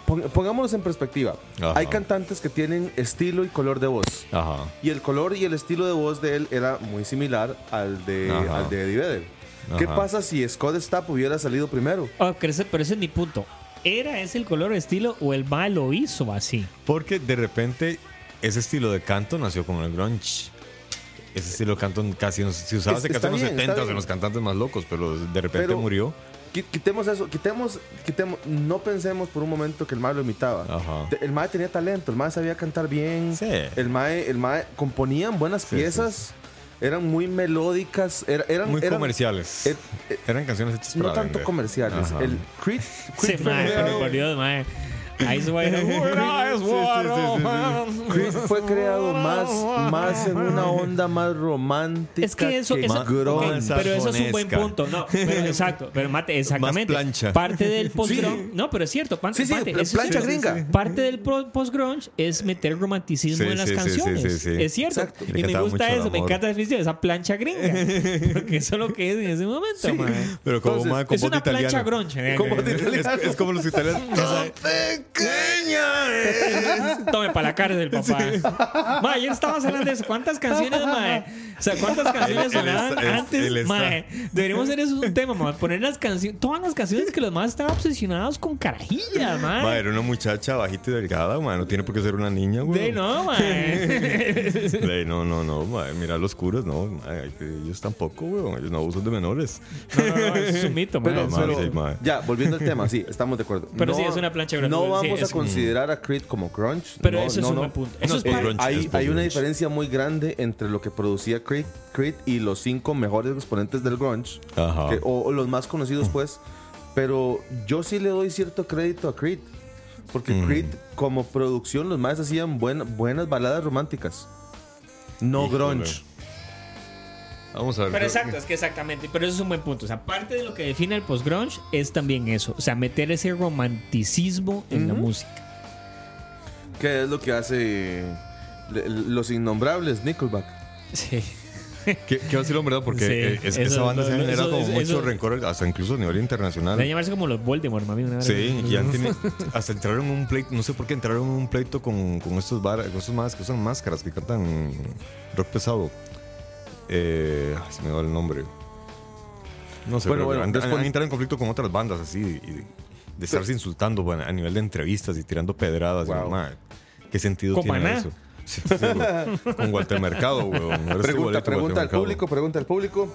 pon- pongámonos en perspectiva. Ajá. Hay cantantes que tienen estilo y color de voz. Ajá. Y el color y el estilo de voz de él era muy similar al de, Ajá. al de Eddie Vedder. ¿Qué Ajá. pasa si Scott Stapp hubiera salido primero? Oh, pero, ese, pero ese es mi punto. ¿Era ese el color o estilo o el mal lo hizo así? Porque de repente ese estilo de canto nació con el grunge. Ese estilo de canto casi no- se usaba se casi en los bien, está 70 bien. en los cantantes más locos, pero de repente Pero- murió. Qui- Quitemos eso, quitemos, quitemos, no pensemos por un momento que el mae lo imitaba. Ajá. El mae tenía talento, el mae sabía cantar bien. Sí. El mae, el mae componían buenas Sí, piezas, eran muy melódicas, era- eran, Muy eran- comerciales. eh, eh, Eran canciones hechas no para tanto vender. comerciales. Ajá. El Creed, Sí, Creed fue mae, pero por Dios, mae. Creed fue creado más, más en una onda más romántica. Es que eso, eso más ok, grunge. pero eso es un buen punto, no, pero exacto, pero mate, exactamente. plancha. Parte del post grunge, Sí. no, pero es cierto, pan- Sí, sí, parte, eso es plancha cierto. gringa. Parte del post grunge es meter romanticismo Sí, en las sí, sí, sí, canciones, sí, sí. es cierto. Exacto. Y me gusta eso, me encanta la definición de esa plancha gringa, porque eso es lo que es en ese momento, mae. Pero como Entonces, con Es una plancha grunge. eh, Como que-. Es, es como los italianos. ¡Tan pequeña! Tome para la cárcel, papá. Ma, ayer estábamos hablando de eso. ¿Cuántas canciones, mae? O sea, ¿cuántas canciones sonaban antes, mae? Deberíamos hacer eso un tema, mae. Poner las canciones, todas las canciones que los más estaban obsesionados con carajillas, Mae, mae. era una muchacha bajita y delgada, mae. No tiene por qué ser una niña, güey. De no, mae. Ey, no, no, no, mae, mira los curos, no, mae, ellos tampoco, weón, ellos no abusan de menores. No, no, no, eso es un mito, mae. Pero, mae, pero- sí, mae. ya, volviendo al tema, sí, estamos de acuerdo. Pero sí, es una plancha grande, No sí, vamos a considerar a Creed como grunge. Pero no, eso es no, un no. buen punto. Eso No, es. Hay, es hay una diferencia muy grande entre lo que producía Creed, Creed y los cinco mejores exponentes del grunge, Ajá. que- o, o los más conocidos, pues. Pero yo sí le doy cierto crédito a Creed. Porque Mm. Creed, como producción, los más hacían buen- buenas baladas románticas. No Híjole. grunge. Vamos a ver. Pero exacto, es que exactamente, pero eso es un buen punto. O sea, parte de lo que define el post-grunge es también eso. O sea, meter ese romanticismo en la música. ¿Qué es lo que hace los innombrables Nickelback? Sí. Qué, qué vacilón, ¿verdad? Porque Sí, es- eso- esa banda se ha generado eso- como eso- mucho rencor, hasta incluso a nivel internacional. Debe llamarse como los Voldemort, mami. Una Sí, y han tenido- hasta entraron en un pleito, no sé por qué entraron en un pleito con, con estos bar, con estos más que usan máscaras, que cantan rock pesado. Eh, se me va el nombre. No sé, Bueno, pero bueno, han, después- han entrado en conflicto con otras bandas así, y de estarse insultando bueno, a nivel de entrevistas y tirando pedradas. y, Wow. ma, ¿Qué sentido tiene Maná. eso? Sí, sí, güey. con Walter Mercado, weón. Pregunta, pregunta al público, pregunta al público.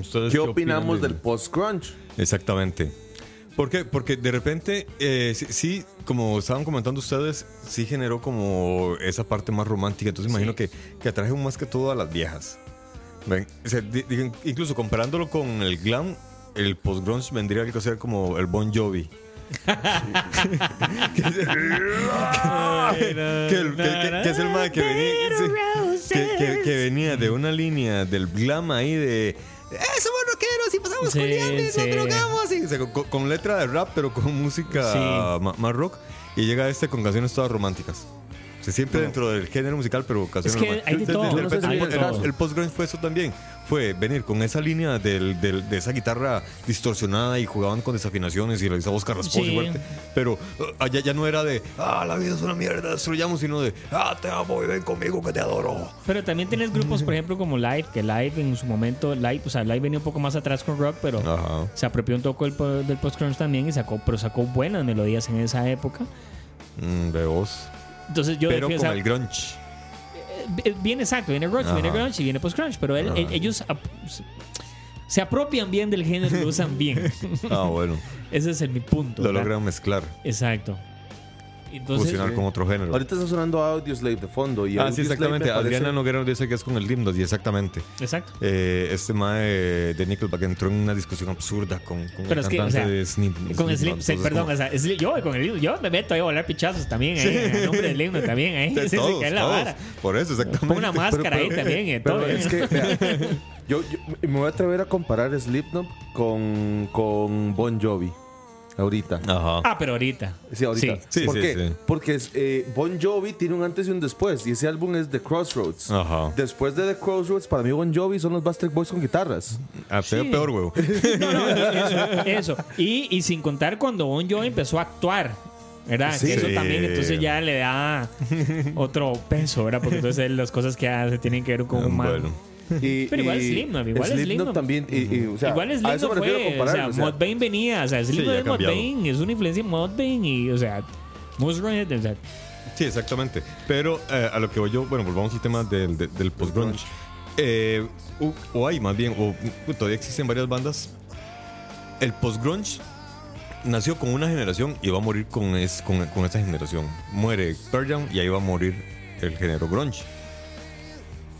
¿Ustedes ¿Qué opinamos opinan del post-grunge? Exactamente. ¿Por qué? Porque de repente, eh, sí, sí, como estaban comentando ustedes, sí generó como esa parte más romántica. Entonces imagino que, que atraje más que todo a las viejas. Ven, o sea, di- digan, incluso comparándolo con el glam, el post-grunge vendría algo a ser como el Bon Jovi. que, es, el- que- que- que es el mae que venía, sí, que, que- que venía de una línea del glam ahí de "Eh, somos rockeros y pasamos Sí, culiando y sí. nos drogamos", y, o sea, con, con letra de rap pero con música Sí. más rock y llega este con canciones todas románticas o sea, siempre dentro del género musical pero canciones Es que románticas. hay de todo, el- el, post grunge fue eso también fue venir con esa línea del- del- de esa guitarra distorsionada y jugaban con desafinaciones y voz carrasposa y Sí. fuerte. Pero uh, allá ya no era de, ah, la vida es una mierda, destruyamos, sino de, ah, te amo y ven conmigo que te adoro. Pero también tienes grupos, por ejemplo, como Live, que Live en su momento, Live, o sea, Live venía un poco más atrás con rock, pero Ajá. se apropió un poco del, del post-crunch también y sacó, pero sacó buenas melodías en esa época. Mm, de voz. Entonces yo Pero con el grunge. Eh, Viene exacto, viene grunge, Ajá. viene grunge y viene post-crunch, pero él- eh, ellos ap- se apropian bien del género y lo usan bien. Ah, bueno. Ese es el, mi punto. Lo ¿verdad? logran mezclar, Exacto. Entonces, fusionar con otro género. Ahorita está sonando Audioslave de fondo. Y Ah, sí, Audioslave me exactamente. parece- Adriana Noguera nos dice que es con el Limnos, y exactamente. exacto. Eh, este mae de Nickelback entró en una discusión absurda con, con Pero el es que, o cantante sea, de Slim. Con Slipknot. Slim, sí, perdón, como- o sea, Slim- yo con el yo me meto ahí a volar pichazos también, ahí, en el nombre del himno también, ahí. de Sí, sí, todos, que es la todos. vara. Por eso, exactamente. Pongo una máscara ahí también, y Pero todo. es que, vea, yo, yo me voy a atrever a comparar Slipknot con, con Bon Jovi. Ahorita. Ajá. Ah, pero ahorita. Sí, ahorita. Sí. Sí, ¿Por sí, qué? sí. Porque eh, Bon Jovi tiene un antes y un después. Y ese álbum es The Crossroads. Ajá. Después de The Crossroads, para mí Bon Jovi son los Bastard Boys con guitarras. Ah, peor, Sí. peor, huevo. No, no, eso. eso. Y, y sin contar cuando Bon Jovi empezó a actuar. ¿Verdad? Sí. Que eso Sí. también entonces ya le da otro peso, ¿verdad? Porque entonces las cosas que hace tienen que ver con un man. Bueno. Y, Pero igual y Slipknot, igual Slipknot Slipknot. también. y- y, o sea, Igual a Slipknot eso me refiero a fue, o sea, comparar. o sea, Mudvayne venía, o sea, Slipknot ya ha es. Mudvayne, es una influencia de Mudvayne y, o sea, Mushroom, o sea, Sí, exactamente. Pero eh, a lo que voy yo, bueno, volvamos al tema del, del, del post-grunge. Eh, o, o hay más bien, o todavía existen varias bandas. El post-grunge nació con una generación y va a morir con, es, con, con esa generación. Muere Pearl Jam y ahí va a morir el género grunge.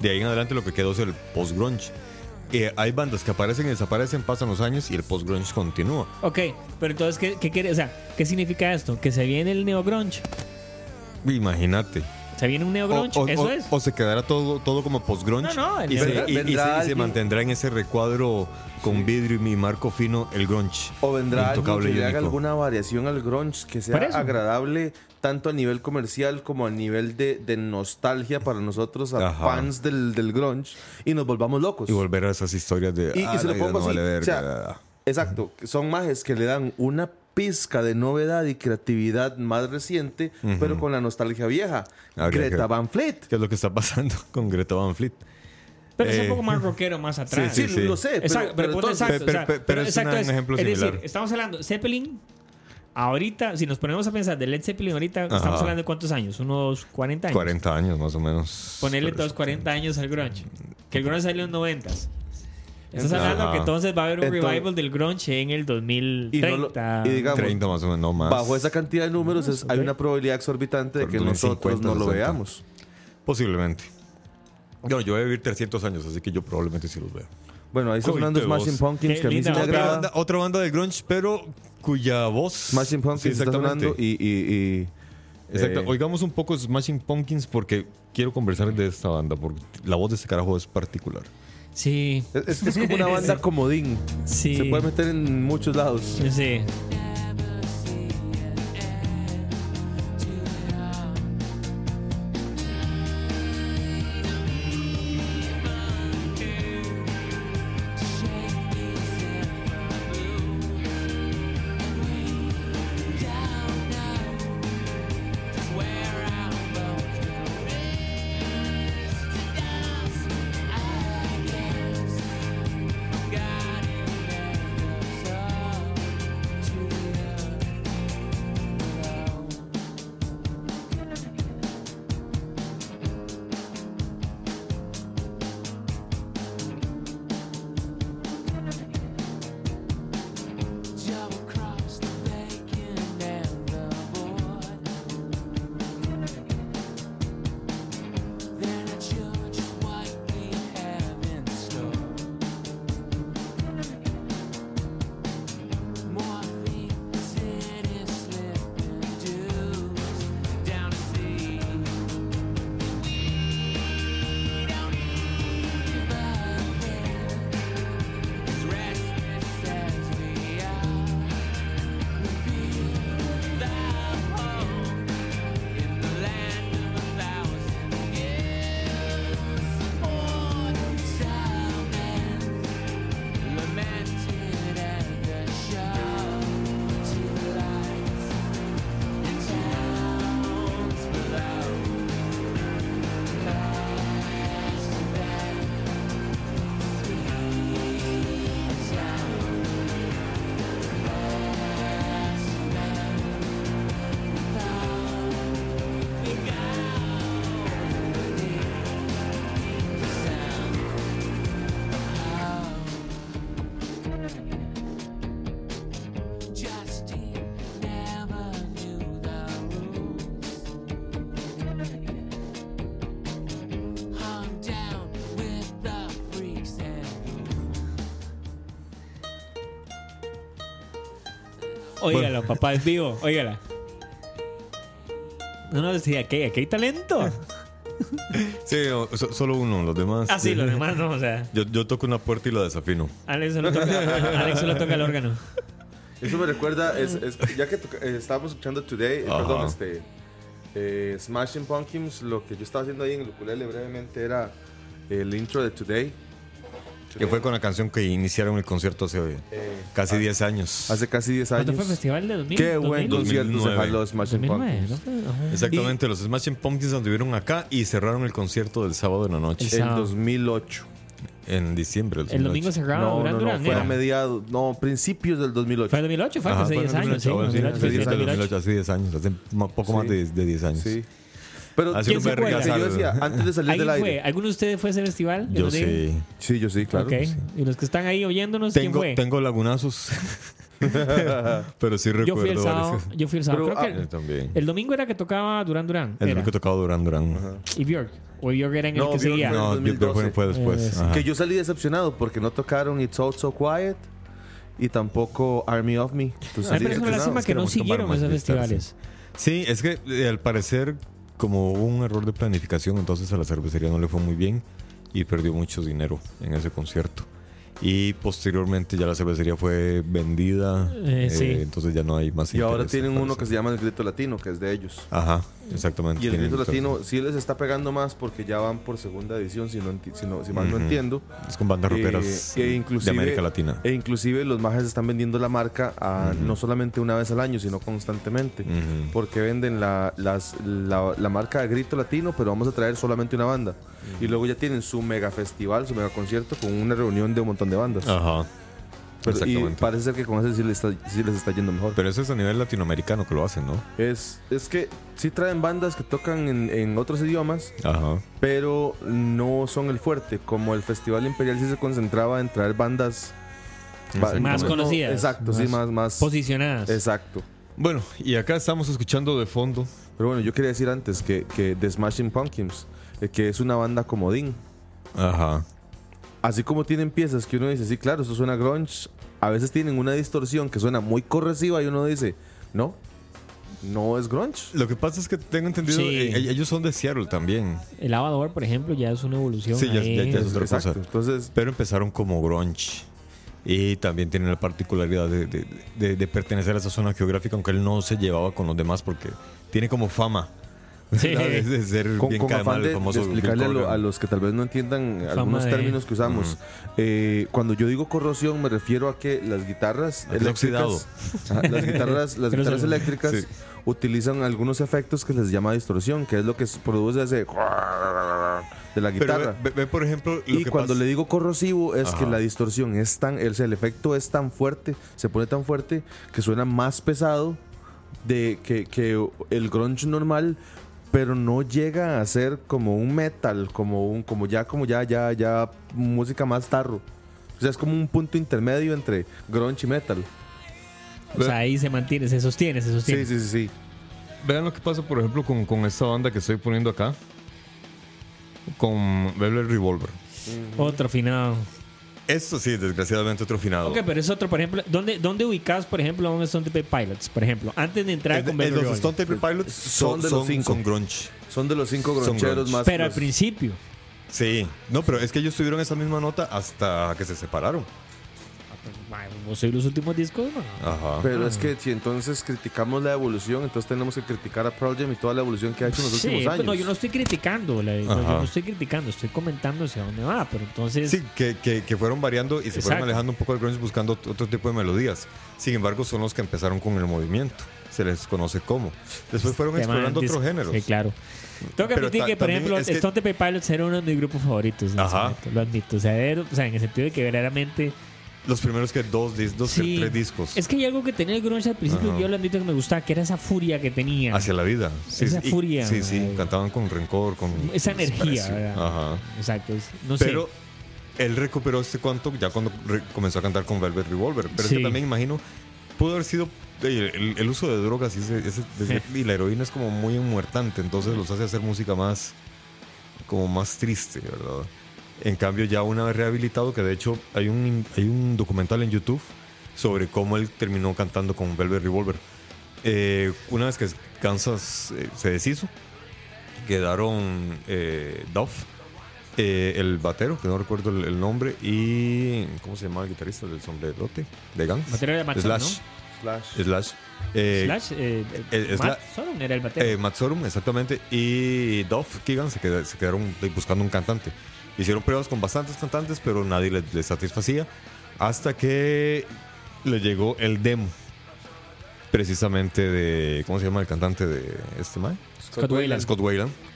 De ahí en adelante lo que quedó es el post-grunge. Eh, hay bandas que aparecen y desaparecen, pasan los años y el post-grunge continúa. Ok, pero entonces, ¿qué, qué quiere? O sea, ¿qué significa esto? Que se viene el neo-grunge. Imagínate. Se viene un neo-grunge, o- eso o- es. o se quedará todo, todo como post-grunge No, no, el y, se, y- y se- y mantendrá en ese recuadro con vidrio y mi marco fino el grunge. O vendrá alguien que y le haga alguna variación al grunge que sea agradable tanto a nivel comercial como a nivel de, de nostalgia para nosotros, a Ajá. fans del, del grunge, y nos volvamos locos. Y volver a esas historias de. Y- y "Ah, se la lo pongo no así, vale o sea, verga". Exacto, son majes que le dan una pizca de novedad y creatividad más reciente, pero con la nostalgia vieja. Habría Greta que- Van Fleet. ¿Qué es lo que está pasando con Greta Van Fleet? Pero es eh, un poco más rockero más atrás. Sí, sí. lo sé, pero, Exacto, pero exacto, Pero- es exacto un ejemplo es similar. decir, estamos hablando, Zeppelin, ahorita, si nos ponemos a pensar de Led Zeppelin ahorita, Ajá. estamos hablando de cuántos años, unos 40 años. 40 años más o menos. Ponerle Pero- todos 40 años al grunge. Que el grunge salió en 90s. Estás Ajá. hablando que entonces va a haber un Entonces- revival del grunge en el Y, no lo- 2030. y digamos, 30 más o menos, no más. bajo esa cantidad de números es- hay una probabilidad exorbitante de que 2050, nosotros no lo 60. veamos. Posiblemente. Bueno, yo voy a vivir 300 años, así que yo probablemente sí los veo. Bueno, ahí está Coite sonando vos. Smashing Pumpkins, Qué que a mí sí linda me otra agrada. Banda- otra banda de grunge, pero cuya voz. Smashing Pumpkins Sí, está exactamente. sonando y... y- y, Exacto. eh, Oigamos un poco Smashing Pumpkins porque quiero conversar de esta banda, porque la voz de este carajo es particular. Sí, es, es- es como una banda comodín. sí. Se puede meter en muchos lados. Sí. Papá, es vivo. Óigala. No, no, sí, aquí, aquí hay talento. Sí, o- so- solo uno, los demás. Ah, sí, los demás no, o sea. Yo, yo toco una puerta y la desafino. Alex solo toca, Alex solo toca el órgano. Eso me recuerda, es, es- ya que toca- eh, estábamos escuchando Today, eh, Ajá. perdón, este, eh, Smashing Pumpkins, lo que yo estaba haciendo ahí en el ukulele brevemente era el intro de Today. Que fue con la canción que iniciaron el concierto hace Eh, casi 10 años. hace casi 10 ¿Cuándo años. fue el festival de 2000? Qué buen 2000? concierto se 2009. jaló Smashing 2009, ¿no Pumpkins. fue? Ajá. Exactamente, los Smashing Pumpkins anduvieron acá y cerraron el concierto del sábado en la noche. En sábado. 2008. En diciembre del El domingo 2008. cerrado, No, Durán no, no, Durán. fue era. a mediados, no, principios del 2008. Fue en 2008, fue Ajá, hace fue en 10 años, sí. 2008, sí, 2008, hace 10 2008. 2008, hace 10 años, hace poco Sí. más de, de 10 años. Sí. Pero Hace ¿Quién se acuerda? que yo decía, antes de salir ¿Alguien del fue? aire. ¿Alguno de ustedes fue a ese festival? Que Yo nos digan. sí. Sí, yo sí, claro. Ok. Y los que están ahí oyéndonos, ¿quién Tengo, fue? tengo lagunazos. Pero sí recuerdo. Yo fui el sábado. varios. Yo fui el sábado. Pero, Creo que Yo el, también. el domingo era que tocaba Durán Durán. El único que tocaba Durán Durán. Y Björk. O Björk era en No, el que Björk seguía. No, pero fue, 2012. fue después. Eh, sí. ajá. Que yo salí decepcionado porque no tocaron It's All So Quiet y tampoco Army of Me. Entonces, me parece una lástima que no siguieron esos festivales. Sí, es que eh, al parecer, como hubo un error de planificación, entonces a la cervecería no le fue muy bien y perdió mucho dinero en ese concierto. Y posteriormente ya la cervecería fue vendida, Eh, sí. entonces ya no hay más Y ahora tienen uno que se llama El Grito Latino, que es de ellos. Ajá, exactamente. Y el Grito Latino sí les está pegando más porque ya van por segunda edición, si, no, si, no- si mal no entiendo. Es con bandas Eh, e inclusive- de América Latina. E inclusive los majes están vendiendo la marca a- no solamente una vez al año, sino constantemente. Porque venden la, las- la, la marca de Grito Latino, pero vamos a traer solamente una banda. Y luego ya tienen su mega festival, su mega concierto con una reunión de un montón de bandas. Ajá. Pero- y exactamente. parece ser que con ese sí les, está, sí les está yendo mejor. Pero eso es a nivel latinoamericano que lo hacen, ¿no? Es, es que sí traen bandas que tocan en, en otros idiomas, Ajá. pero no son el fuerte. Como el Festival Imperial sí se concentraba en traer bandas ba- Más no, conocidas. Exacto, sí, más, más. Posicionadas. Exacto. Bueno, y acá estamos escuchando de fondo. Pero bueno, yo quería decir antes que, que The Smashing Pumpkins, eh, que es una banda comodín. Ajá. Así como tienen piezas que uno dice, sí, claro, esto suena grunge, a veces tienen una distorsión que suena muy corrosiva y uno dice, no, no es grunge. Lo que pasa es que tengo entendido, Sí. eh, ellos son de Seattle también. El lavador, por ejemplo, ya es una evolución. Sí, ya- ya- ya es otra Exacto. cosa. Entonces, Pero empezaron como grunge. Y también tienen la particularidad de, de- de- de pertenecer a esa zona geográfica, aunque él no se llevaba con los demás porque tiene como fama Sí. de, de ser con, bien con afán mal de, el de famoso Bill explicarle a, lo- Corgan. a los que tal vez no entiendan Fama algunos de- términos que usamos. Eh, cuando yo digo corrosión me refiero a que las guitarras oxidado. eléctricas, Ajá, las guitarras, las Pero guitarras eléctricas Sí. utilizan algunos efectos que les llama distorsión, que es lo que produce ese de la Pero guitarra. ve, ve, por ejemplo, lo Y que cuando pasa- le digo corrosivo es que la distorsión es tan, o sea, el efecto es tan fuerte, se pone tan fuerte que suena más pesado de que, que el grunge normal, pero no llega a ser como un metal, como un, como ya, como ya, ya, ya música más tarro. O sea, es como un punto intermedio entre grunge y metal. O sea, ahí se mantiene, se sostiene, se sostiene. Sí, sí, sí, sí. Vean lo que pasa, por ejemplo, con, con esta banda que estoy poniendo acá. Con Velvet Revolver. Otro finado. Esto sí, desgraciadamente otro finado. Ok, pero es otro, por ejemplo, ¿dónde, dónde ubicas, por ejemplo, a un Stone Temple Pilots, por ejemplo? Antes de entrar Es de- con es Velvet los. Stone Temple Pilots Son son, de los cinco. son grunge. Son de los cinco groncheros más. Pero al principio. Sí, no, pero es que ellos tuvieron esa misma nota hasta que se separaron. ¿Vos soy los últimos discos? No. Ajá. Pero Ah. es que si entonces criticamos la evolución, entonces tenemos que criticar a Pearl Jam y toda la evolución que ha hecho en los Sí, últimos pues años. no, yo no estoy criticando, la- no, yo no estoy criticando, estoy comentando hacia dónde va, pero entonces... Sí, que, que, que fueron variando y se Exacto. fueron alejando un poco del grunge buscando ot- otro tipo de melodías. Sin embargo, son los que empezaron con el movimiento. Se les conoce como. Después fueron Tema explorando antes- otros géneros. Sí, claro. Tengo que admitir que, por ejemplo, es que- Stone Temple Pilots era uno de mis grupos favoritos. en Ajá. momento, lo admito. O sea, era- o sea, en el sentido de que verdaderamente... Los primeros que dos, dos Sí. tres discos. Es que hay algo que tenía el grunge al principio Ajá. yo lo admito que me gustaba, que era esa furia que tenía. Hacia la vida. Sí, Esa sí, furia, Sí, sí. ay. Cantaban con rencor, con. Esa energía. ¿verdad? Ajá. Exacto. sé. Pero él recuperó este cuanto ya cuando comenzó a cantar con Velvet Revolver. Pero es que también imagino, pudo haber sido eh, el, el uso de drogas y, ese- ese- ese- y la heroína es como muy enmuertante, entonces los hace hacer música más, como más triste, ¿verdad? En cambio, ya una vez rehabilitado, que de hecho hay un, hay un documental en YouTube sobre cómo él terminó cantando con Velvet Revolver. Eh, una vez que Kansas eh, se deshizo, quedaron eh, Duff, eh, el batero, que no recuerdo el, el nombre, y. ¿Cómo se llama el guitarrista del sombrerote? De Guns. Batero de Matt Slash. Slash. Slash. Eh, Slash, eh, eh, Matt Sorum era el batero. eh, Matt Sorum, exactamente. Y Duff Keegan se, queda- se quedaron buscando un cantante. Hicieron pruebas con bastantes cantantes, pero nadie les, les satisfacía. Hasta que le llegó el demo. Precisamente de. ¿Cómo se llama el cantante de este man? Scott. Scott Wayland. Puta, Qué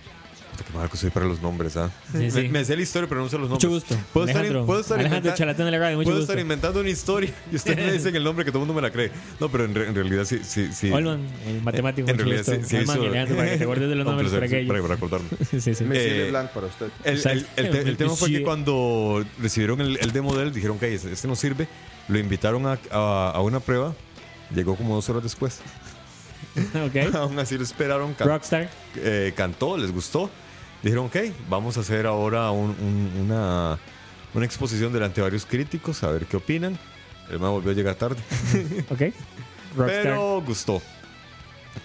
mal que soy para los nombres, ¿ah? Sí, me, sí. me sé la historia, pero no sé los nombres. Mucho gusto. Puedo estar, puedo estar Alejandro inventa- Chalatán de la radio, mucho puedo gusto. estar inventando una historia y ustedes me dicen el nombre que todo el mundo me la cree. No, pero en, re- en realidad sí. sí, sí. Olman, el matemático. En mucho realidad gusto. sí, sí Alejandro, para que te guardes de los No, nombres para aquello. para, para acordarme. Sí, sí. Eh, Blanc para usted. El, Exacto. el- el te- el tema fue que cuando recibieron el, el demo de él, dijeron que este, este no sirve. Lo invitaron a, a- a una prueba. Llegó como dos horas después. ok. Aún así lo esperaron. can- Rockstar. eh, cantó, les gustó. Dijeron, ok, vamos a hacer ahora un- un- una, una exposición delante de varios críticos, a ver qué opinan. El man volvió a llegar tarde, Ok. Rockstar. pero gustó.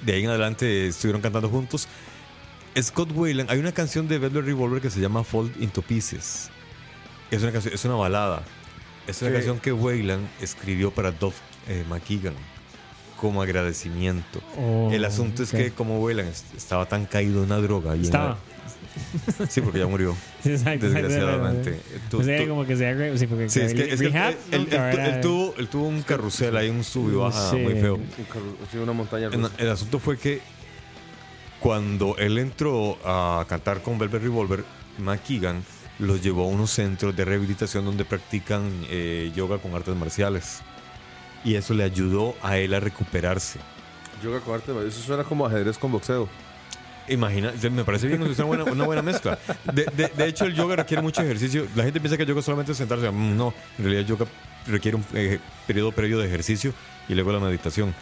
De ahí en adelante estuvieron cantando juntos. Scott Weiland, hay una canción de Velvet Revolver que se llama Fall Into Pieces. Es una, canción, es una balada. Es una canción que Weiland escribió para Duff eh, McKagan como agradecimiento. Oh, El asunto es que como es- estaba tan caído en una droga. y Estaba. la- Sí, porque ya murió. Exacto, Desgraciadamente. exacto. Tú- O sea, tú- como que se. Sí, porque Sí, es que, es que él, rehab él- nunca él- era- él tuvo, él tuvo un carrusel ahí, un sub y baja Sí. muy feo. Sí, una montaña rusa. El asunto fue que cuando él entró a cantar con Velvet Revolver, McKeegan los llevó a unos centros de rehabilitación donde practican eh, yoga con artes marciales. Y eso le ayudó a él a recuperarse. Yoga con arte, eso suena como ajedrez con boxeo. Imagina, me parece bien, es una buena, una buena mezcla. De, de- de hecho, el yoga requiere mucho ejercicio. La gente piensa que el yoga solamente es sentarse. Mm, No, en realidad el yoga requiere un eh, periodo previo de ejercicio y luego la meditación.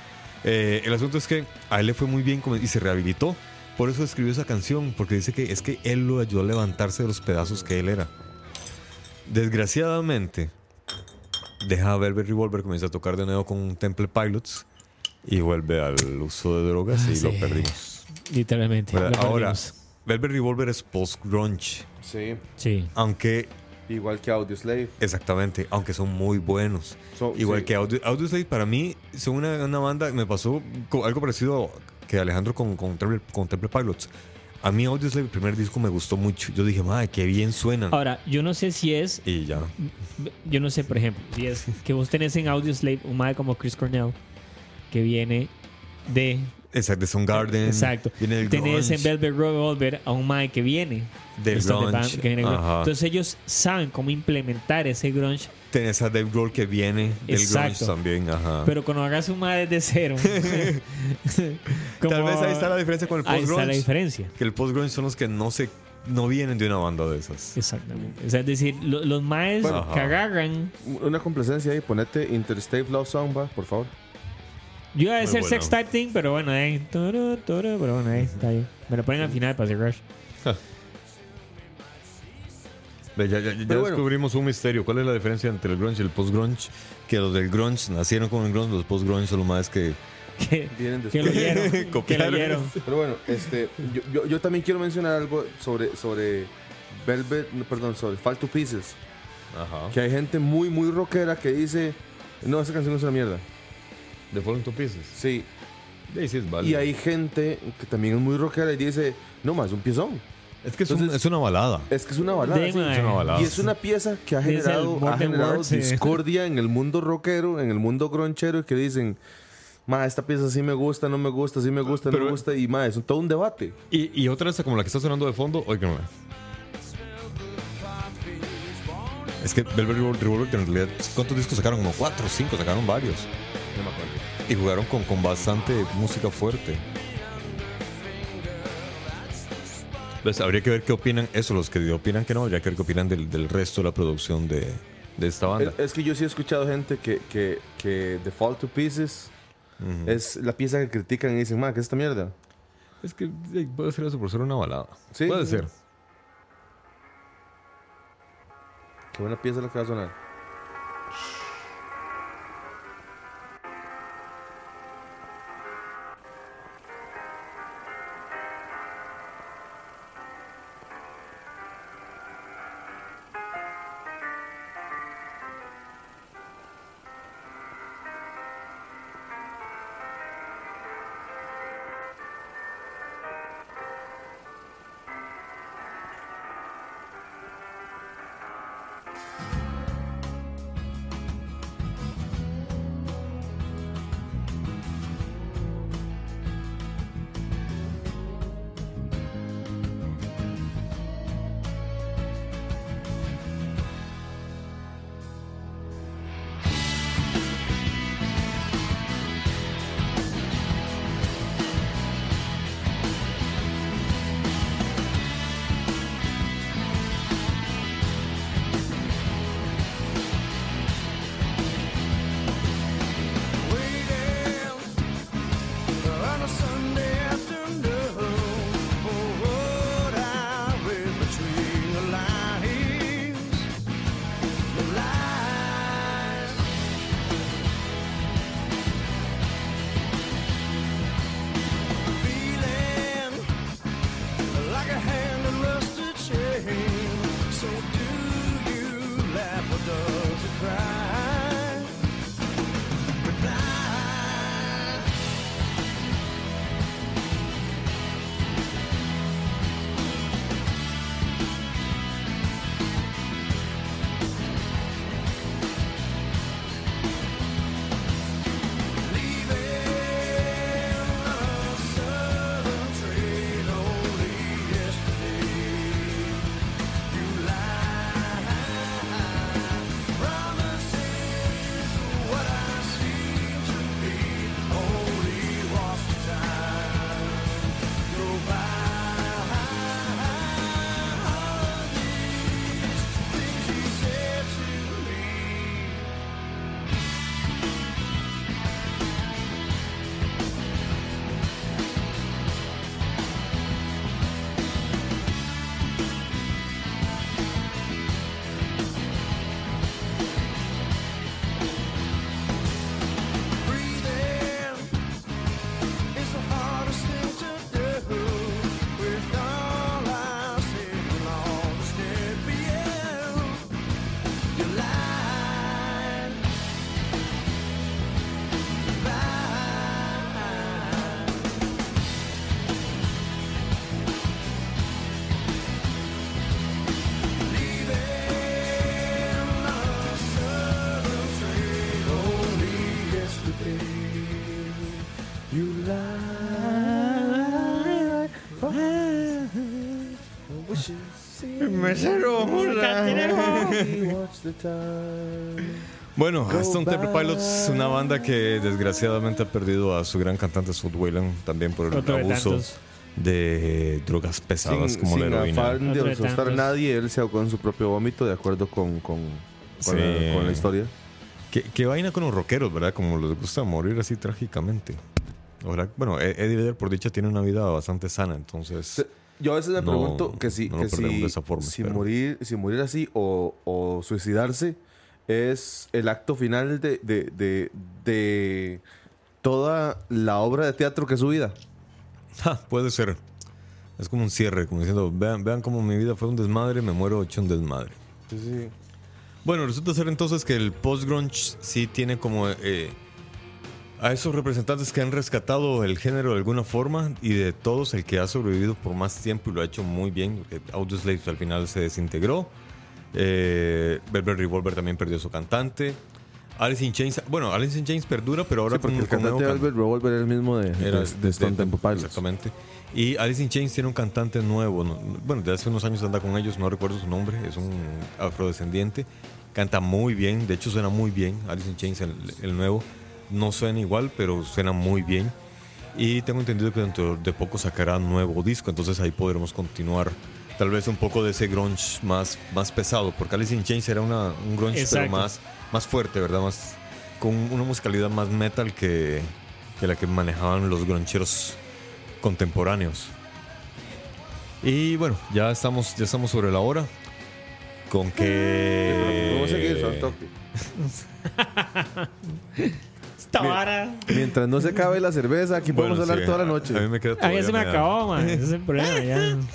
Eh, el asunto es que a él le fue muy bien y se rehabilitó. Por eso escribió esa canción, porque dice que es que él lo ayudó a levantarse de los pedazos que él era. Desgraciadamente, deja a Velvet Revolver, comienza a tocar de nuevo con Temple Pilots y vuelve al uso de drogas y Ah, lo perdimos. Literalmente. lo Ahora, perdimos. Velvet Revolver es post-grunge. Sí. Sí. Aunque, Igual que Audioslave. exactamente, aunque son muy buenos. So- Igual sí. que Audio, Audioslave, para mí, son una, una banda, me pasó algo parecido que Alejandro con, con, Temple, con Temple Pilots. A mí Audioslave, el primer disco, me gustó mucho. Yo dije, madre, qué bien suenan. Ahora, yo no sé si es. Y ya. Yo no sé, por ejemplo, si es que vos tenés en Audioslave un mae como Chris Cornell que viene de. Exacto, de Soundgarden. Exacto. Viene del Tenés en grunge, Velvet Revolver a un mae que viene del de grunge. band- que viene de grunge. Entonces ellos saben cómo implementar ese grunge, Tenés a Dave Grohl que viene del Exacto. grunge también. Ajá. pero cuando hagas un mae desde cero. como- Tal vez ahí está la diferencia con el Ahí está la post-grunge. diferencia. Que el post-grunge son los que no se no vienen de una banda de esas. Exactamente. O sea, es decir, lo- los maes Bueno. que agarran. Una complacencia ahí, ponete Interstate Love Song, va, por favor. Yo iba a decir bueno. sex type thing, pero bueno, ahí. turu, pero bueno, ahí está ahí. Me lo ponen al final para hacer rush. Ya, ya- ya Pero bueno. descubrimos un misterio. ¿Cuál es la diferencia entre el grunge y el post-grunge? Que los del grunge nacieron con el grunge, los post-grunge son los más que... Que, Vienen que lo después. que lo. Pero bueno, este, yo, yo, yo también quiero mencionar algo sobre, sobre Velvet, no, perdón, sobre Fall to Pieces. Ajá. Que hay gente muy, muy rockera que dice, no, esa canción es una mierda. De Falling to Pieces. Sí. Y hay gente que también es muy rockera y dice, no más, un piezón. Es que es, un- Entonces- es una balada. Es que es una balada. Sí. Es una balada. Y es una pieza que ha generado, ha generado words, sí. discordia en el mundo rockero, en el mundo gronchero, que dicen, ma, esta pieza sí me gusta, no me gusta, sí me gusta, no Pero- me gusta, y ma, es todo un debate. Y, y otra esta como la que está sonando de fondo, oiganme. Es que Velvet Revol- Revolver en realidad, ¿cuántos discos sacaron? Como cuatro o cinco, sacaron varios. No me acuerdo. Y jugaron con, con bastante música fuerte. Pues habría que ver qué opinan, eso, los que opinan que no, habría que ver qué opinan del, del resto de la producción de, de esta banda. Es, es que yo sí he escuchado gente que, que, que The Fall to Pieces es la pieza que critican y dicen, ma, ¿qué es esta mierda? Es que puede ser eso por ser una balada. Sí, puede ser. Qué buena pieza la que va a sonar. Mesero. Bueno, Go Stone Temple. Pilots, una banda que desgraciadamente ha perdido a su gran cantante Scott Wayland también por el Otro abuso de drogas pesadas Sin, como sin la heroína. afán de asustar a nadie, él se ahogó en su propio vómito de acuerdo con, con, con, Sí. la, con la historia. ¿Qué, qué vaina con los rockeros, ¿verdad? Como les gusta morir así trágicamente. Bueno, Eddie Vedder por dicha tiene una vida bastante sana, entonces... Yo a veces me No, pregunto que si, no que si, de forma, si morir, si morir así o, o suicidarse es el acto final de, de, de, de toda la obra de teatro que es su vida. Ja, puede ser. Es como un cierre, como diciendo, vean, vean cómo mi vida fue un desmadre, me muero hecho un desmadre. Bueno, resulta ser entonces que el post-grunge sí tiene como eh, a esos representantes que han rescatado el género de alguna forma y de todos el que ha sobrevivido por más tiempo y lo ha hecho muy bien. Audioslave al final se desintegró. Eh, Velvet Revolver también perdió su cantante. Alice in Chains, bueno, Alice in Chains perdura, pero ahora Sí, porque con- el cantante de Velvet Revolver era el mismo de, era de, de Stone Temple Pilots. Exactamente. Y Alice in Chains tiene un cantante nuevo. no- bueno, de hace unos años anda con ellos, no recuerdo su nombre. Es un afrodescendiente. Canta muy bien, de hecho suena muy bien. Alice in Chains, el, el nuevo. No suena igual, pero suena muy bien. Y tengo entendido que dentro de poco sacará nuevo disco, entonces ahí podremos continuar. Tal vez un poco de ese grunge más, más pesado, porque Alice in Chains era una, un grunge pero más, más fuerte, ¿verdad? Más, con una musicalidad más metal que, que la que manejaban los groncheros contemporáneos. Y bueno, ya estamos, ya estamos sobre la hora. Con que. Vamos a seguir, son. Esta vara. Mientras no se acabe la cerveza, aquí Bueno, podemos hablar sí, toda la noche. A mí me queda A mí todavía se me da- acabó, man. Ese es el problema, ya.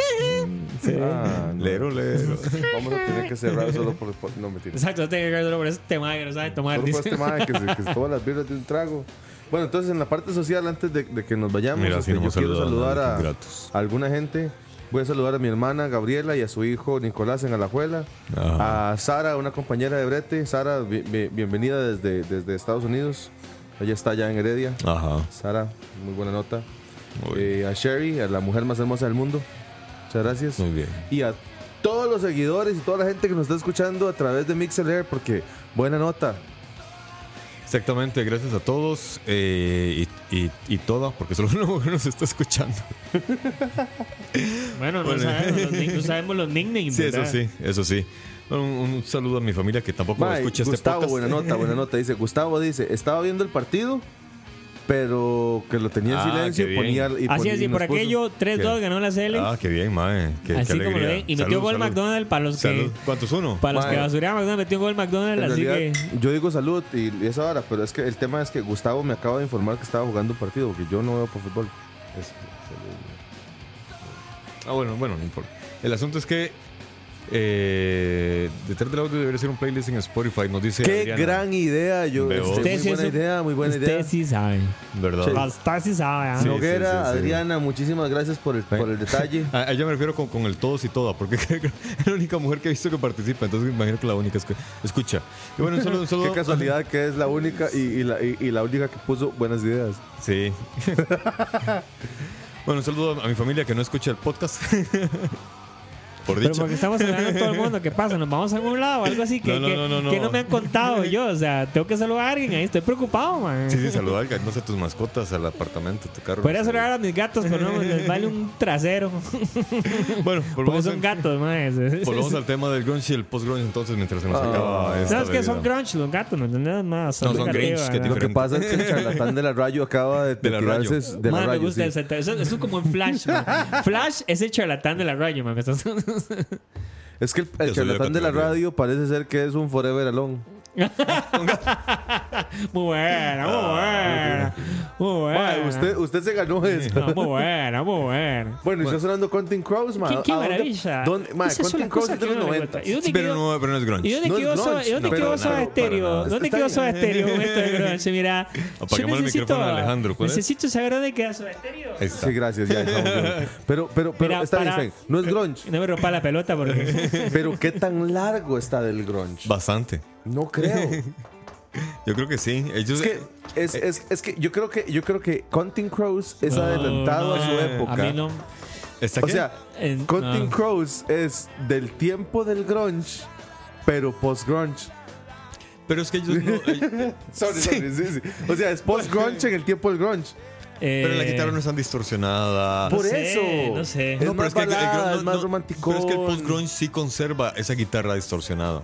Sí. Ah, no. Lero, lero. Vamos a tener que cerrar solo por... por- no, mentira. Exacto, no tengo que solo por ese tema que no sabe tomar. Solo por dice. este madre que se, que se toma las birras de un trago. Bueno, entonces en la parte social, antes de, de que nos vayamos, Mira, este, si no yo hemos quiero saludado a saludar nadie, a, gratos. a alguna gente. Voy a saludar a mi hermana Gabriela y a su hijo Nicolás en Alajuela. Ajá. A Sara, una compañera de Brete. Sara, bi- bi- bienvenida desde, desde Estados Unidos. Ella está allá en Heredia. Ajá. Sara, muy buena nota. Muy bien. Eh, a Sherry, a la mujer más hermosa del mundo. Muchas gracias. Muy bien. Y a todos los seguidores y toda la gente que nos está escuchando a través de MixLR, porque buena nota. Exactamente, gracias a todos eh, y, y, y toda, porque solo una mujer nos está escuchando. Bueno, no, Bueno. Sabemos, los, no sabemos los nicknames. Sí, eso ¿verdad? sí, eso sí. Un, un saludo a mi familia que tampoco Mae, escucha este Gustavo, podcast. buena nota, buena nota. Dice, Gustavo dice, estaba viendo el partido, pero que lo tenía en Ah, silencio qué y bien. ponía... Y Así es, y por puso- aquello 3-2 ganó la CL. Ah, qué bien, mae. Qué, qué así como lo ven. Y metió Salud, gol salud. McDonald's para los Salud. que. ¿Cuántos uno? Para los que basureaban McDonald's, metió un gol McDonald's, En así realidad, que. yo digo salud y, y esa hora, pero es que el tema es que Gustavo me acaba de informar que estaba jugando un partido, porque yo no veo por fútbol. Ah, bueno, bueno, no importa. El asunto es que eh, detrás del audio debería ser un playlist en Spotify. Nos dice Qué Adriana, gran idea, yo. Este, Usted muy sí buena idea, muy buena Usted idea. sí sabe. ¿verdad? Sí. Sí sabe. ¿ah? Sí. Noguera, sí, sí. Adriana, muchísimas gracias por el, por el detalle. A ella me refiero con, con el todos y toda, porque es la única mujer que he visto que participa, entonces me imagino que la única es que escucha. Y bueno, solo, Qué solo casualidad que es la única y, y la, y, y la única que puso buenas ideas. Sí. bueno, un saludo a mi familia que no escucha el podcast. Por Pero dicho. porque estamos hablando de todo el mundo, ¿qué pasa? ¿Nos vamos a algún lado o algo así? que No, no, que- no, no, no. que no me han contado yo? O sea, tengo que saludar a alguien ahí. Estoy preocupado, man. Sí, sí, saludar, no sé, tus mascotas, al apartamento, tu carro. Podría saludar a mis gatos, pero no, les vale un trasero. Bueno, Porque volvamos, son gatos, man. volvamos al tema del grunge y el post-grunge entonces mientras se nos Ah. acaba esta ¿Sabes qué son grunge los gatos? ¿No entendés? No, son, No, son Grinch, que. Lo que pasa es que el charlatán de la rayo acaba de, De la Rayo. de la Man, rayo. me gusta sí. el senta- Eso, eso es como en Flash, man. Flash es el charlatán de la radio, man. Es que el, charlatán de la radio parece ser que es un forever alone. Muy buena, muy buena. Muy buena. Mae, usted, usted se ganó eso. No, muy buena, muy buena. Bueno, y está sonando Counting Crows, man. ¿Qué, qué ¿A dónde- maravilla. dónde- mae, una Crows es de que los no me 90. gusta. ¿Y dónde Pero quedó- no, pero no es grunge. ¿Y dónde No es quedó Soda- grunge, ¿y dónde no, quedó para Soda nada, Stereo? para nada. ¿Dónde Está quedó bien. Soda Stereo con esto de grunge? Mira, Apaguemos el micrófono de Alejandro, ¿cuál es? necesito saber dónde queda Soda Stereo. Ahí está. Sí, gracias, ya estamos bien. Pero, pero, pero Mira, está bien, para- está bien. No es grunge. No me rompa la pelota porque... Pero qué tan largo está del grunge. Bastante. No creo. Yo creo que sí. Ellos, Es que, es, es, es que yo creo que yo creo que Counting Crows es adelantado No, a su época. A mí no... ¿Está O qué? sea, En- Counting no. Crows es del tiempo del grunge, pero post-grunge. Pero es que ellos no. eh, Sorry, sorry, sí, sí. O sea, es post-grunge en el tiempo del grunge. Eh, pero la guitarra no es tan distorsionada. Por no sé, eso. no sé. Es No, más el- el balada, grunge es más romanticón. Pero es que el post-grunge sí conserva esa guitarra distorsionada.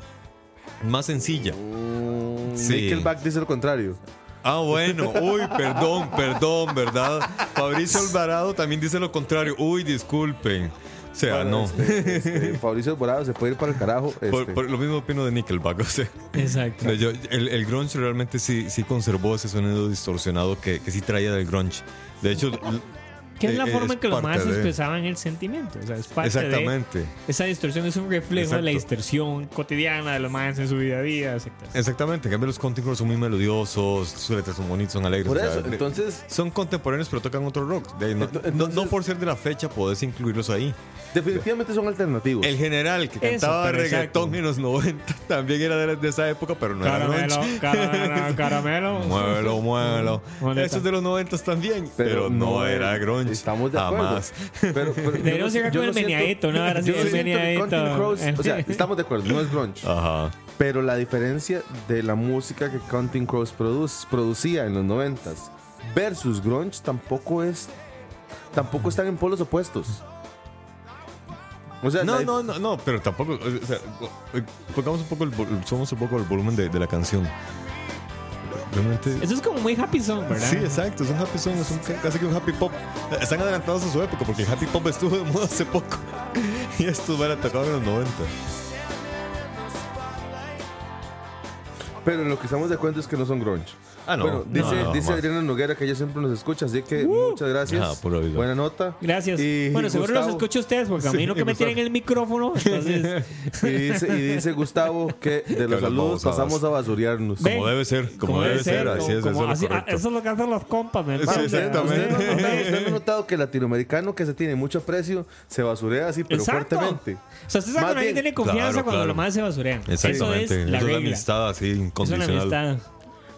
Más sencilla. Mm, Sí. Nickelback dice lo contrario. Ah, bueno. Uy, perdón, perdón, ¿verdad? Fabricio Alvarado también dice lo contrario. Uy, disculpen. O sea, Bueno, no. este, este, Fabricio Alvarado se puede ir para el carajo. Por, este. por lo mismo opino de Nickelback. O sea, Exacto. Yo- el, el grunge realmente sí, sí conservó ese sonido distorsionado que, que sí traía del grunge. De hecho, Que es la eh, forma es en que los más de- expresaban el sentimiento. O sea, es parte de. exactamente. Esa distorsión es un reflejo de la distorsión cotidiana de los más en su vida a día. etcétera. Exactamente. En cambio, los contemporáneos son muy melodiosos, sus letras son bonitos, son alegres. Por o sea, eso, de- entonces, son contemporáneos, pero tocan otro rock. De no, por ser de la fecha, podés incluirlos ahí. definitivamente son alternativos. El general que Eso, cantaba reggaetón exacto. en los 90 también era de, de esa época, pero no era Caramelo, grunge. caramelo, caramelo. Muévelo, muévelo. ¿Dónde Eso es de los 90 también, pero, no, era grunge. Estamos de acuerdo. Jamás. Pero, pero yo Deberíamos no- llegar con el meneadito, ¿no? Ahora sí, el Crows, o sea, estamos de acuerdo, no es grunge. Ajá. Pero la diferencia de la música que Counting Crows produce, producía en los 90 versus grunge tampoco es tampoco están en polos opuestos. O sea, No, no, no, no, pero tampoco. O sea, eh, pongamos un poco el, subamos un poco el volumen de, de la canción. Realmente. Eso es como muy happy song, ¿verdad? Sí, exacto, es un happy song, es un, casi que un happy pop. Están adelantados a su época porque el happy pop estuvo de moda hace poco. Y estos van a tocar en los 90. pero lo que estamos de acuerdo es que no son grunge. Ah, no. Bueno, dice, No, no, dice. Adriana Noguera que ella siempre nos escucha, así que muchas gracias. Ah. Buena nota. Gracias. Y bueno, seguro los escucho ustedes porque a mí Sí, no que me tienen el micrófono. Entonces, Y dice, y dice Gustavo que de los saludos pasamos a basurearnos. Como debe ser, como, debe ser, así es, como eso es lo así- ah, eso es lo que hacen los compas, me Sí, parece. exactamente. ¿Usted no, ha notado, que el latinoamericano que se tiene mucho aprecio se basurea así, pero Exacto. fuertemente? O sea, usted sabe que nadie tiene confianza Claro, cuando claro. los más se basurean. Eso Exactamente. es la Eso es regla. amistad así Es una incondicional.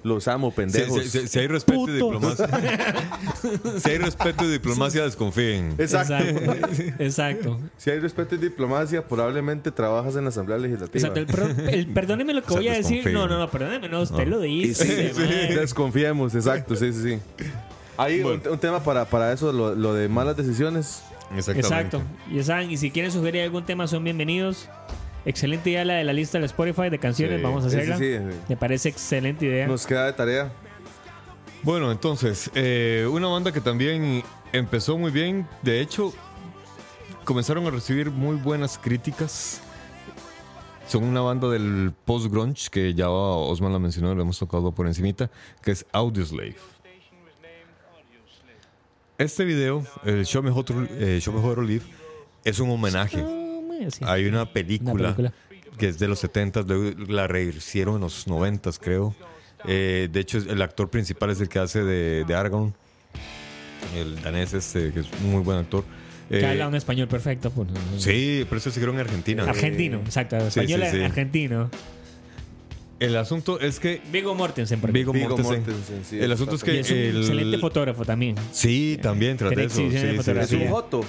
Los amo, pendejos. si- si- si hay respeto y diplomacia. si hay respeto y diplomacia, desconfíen. Exacto. Exacto. Exacto. Si hay respeto y diplomacia, probablemente trabajas en la Asamblea Legislativa. Exacto. El, pro- el- perdóneme lo que O sea, voy a decir. No, no, no, perdóneme, no, usted lo dice. sí, mae. desconfiemos, exacto, sí, sí, sí. Hay un, un tema para, para eso, lo, lo de malas decisiones. Exactamente. Exacto. Ya saben, y si quieren sugerir algún tema, son bienvenidos. Excelente idea la de la lista del Spotify de canciones. Sí. Vamos a hacerla. sí, sí. Me parece excelente idea. Nos queda de tarea. Bueno, entonces, eh, una banda que también empezó muy bien. De hecho, comenzaron a recibir muy buenas críticas. Son una banda del post-grunge que ya Osman la mencionó, lo hemos tocado por encimita, que es Audioslave. Este video, el Show Me How to, eh, Show Me How to Live, es un homenaje. Sí. Hay una Una película, que es de los 70, luego la rehicieron en los 90, creo. Eh, de hecho, el actor principal es el que hace de, de Argon, el danés este, que es un muy buen actor. Que Eh, habla un español perfecto. pues. sí, pero eso se hicieron en Argentina. Argentino, exacto. Español sí, sí. argentino. El asunto es que Vigo Mortensen, por Vigo, Mortensen. Mortensen, sí, el asunto es que es un el- excelente fotógrafo también. Sí, también tras de Tiene eso. Es un joto.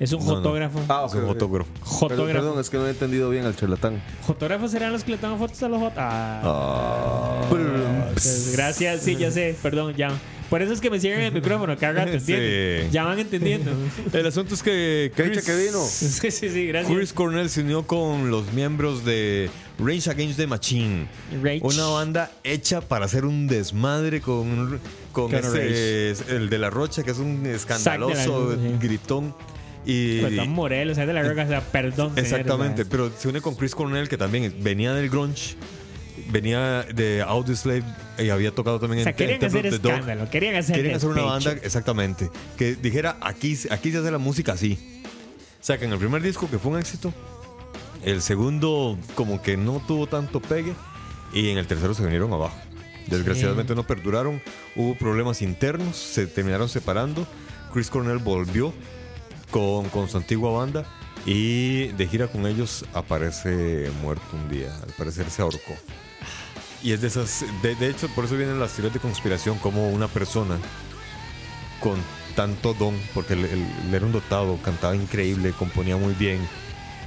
Es un No, no. fotógrafo. Ah, Es ok, un fotógrafo. Perdón, es que no he entendido bien al charlatán. Fotógrafos serán los que le toman fotos a los fotos. Ah. Brum, Pues, gracias, sí, ya sé, perdón, ya. Por eso es que me cierran el micrófono, cada rato, ¿entienden? Sí. Ya van entendiendo. El asunto es que ¿Qué dicha que vino? sí, sí, sí, gracias. Chris Cornell se unió con los miembros de Rage Against the Machine. Rage. Una banda hecha para hacer un desmadre con, con Con ese, el de la Rocha, que es un escandaloso la- gritón. Y, Pues Tom Morello, o sea, de la roca, o sea, perdón. exactamente, sea. pero se une con Chris Cornell, que también venía del grunge, venía de Audioslave y había tocado también O sea, en querían Temple hacer of the Dog. escándalo, querían hacer Quieren hacer una banda, exactamente, que dijera, aquí, aquí se hace la música así. Sacan el primer disco, que fue un éxito. El segundo, como que no tuvo tanto pegue. Y en el tercero se vinieron abajo. Desgraciadamente no perduraron. Hubo problemas internos, se terminaron separando. Chris Cornell volvió con, su antigua banda. Y de gira con ellos aparece muerto un día. Al parecer se ahorcó. Y es de esas. De, de hecho, por eso vienen las teorías de conspiración, como una persona con tanto don, porque él era un dotado, cantaba increíble, componía muy bien,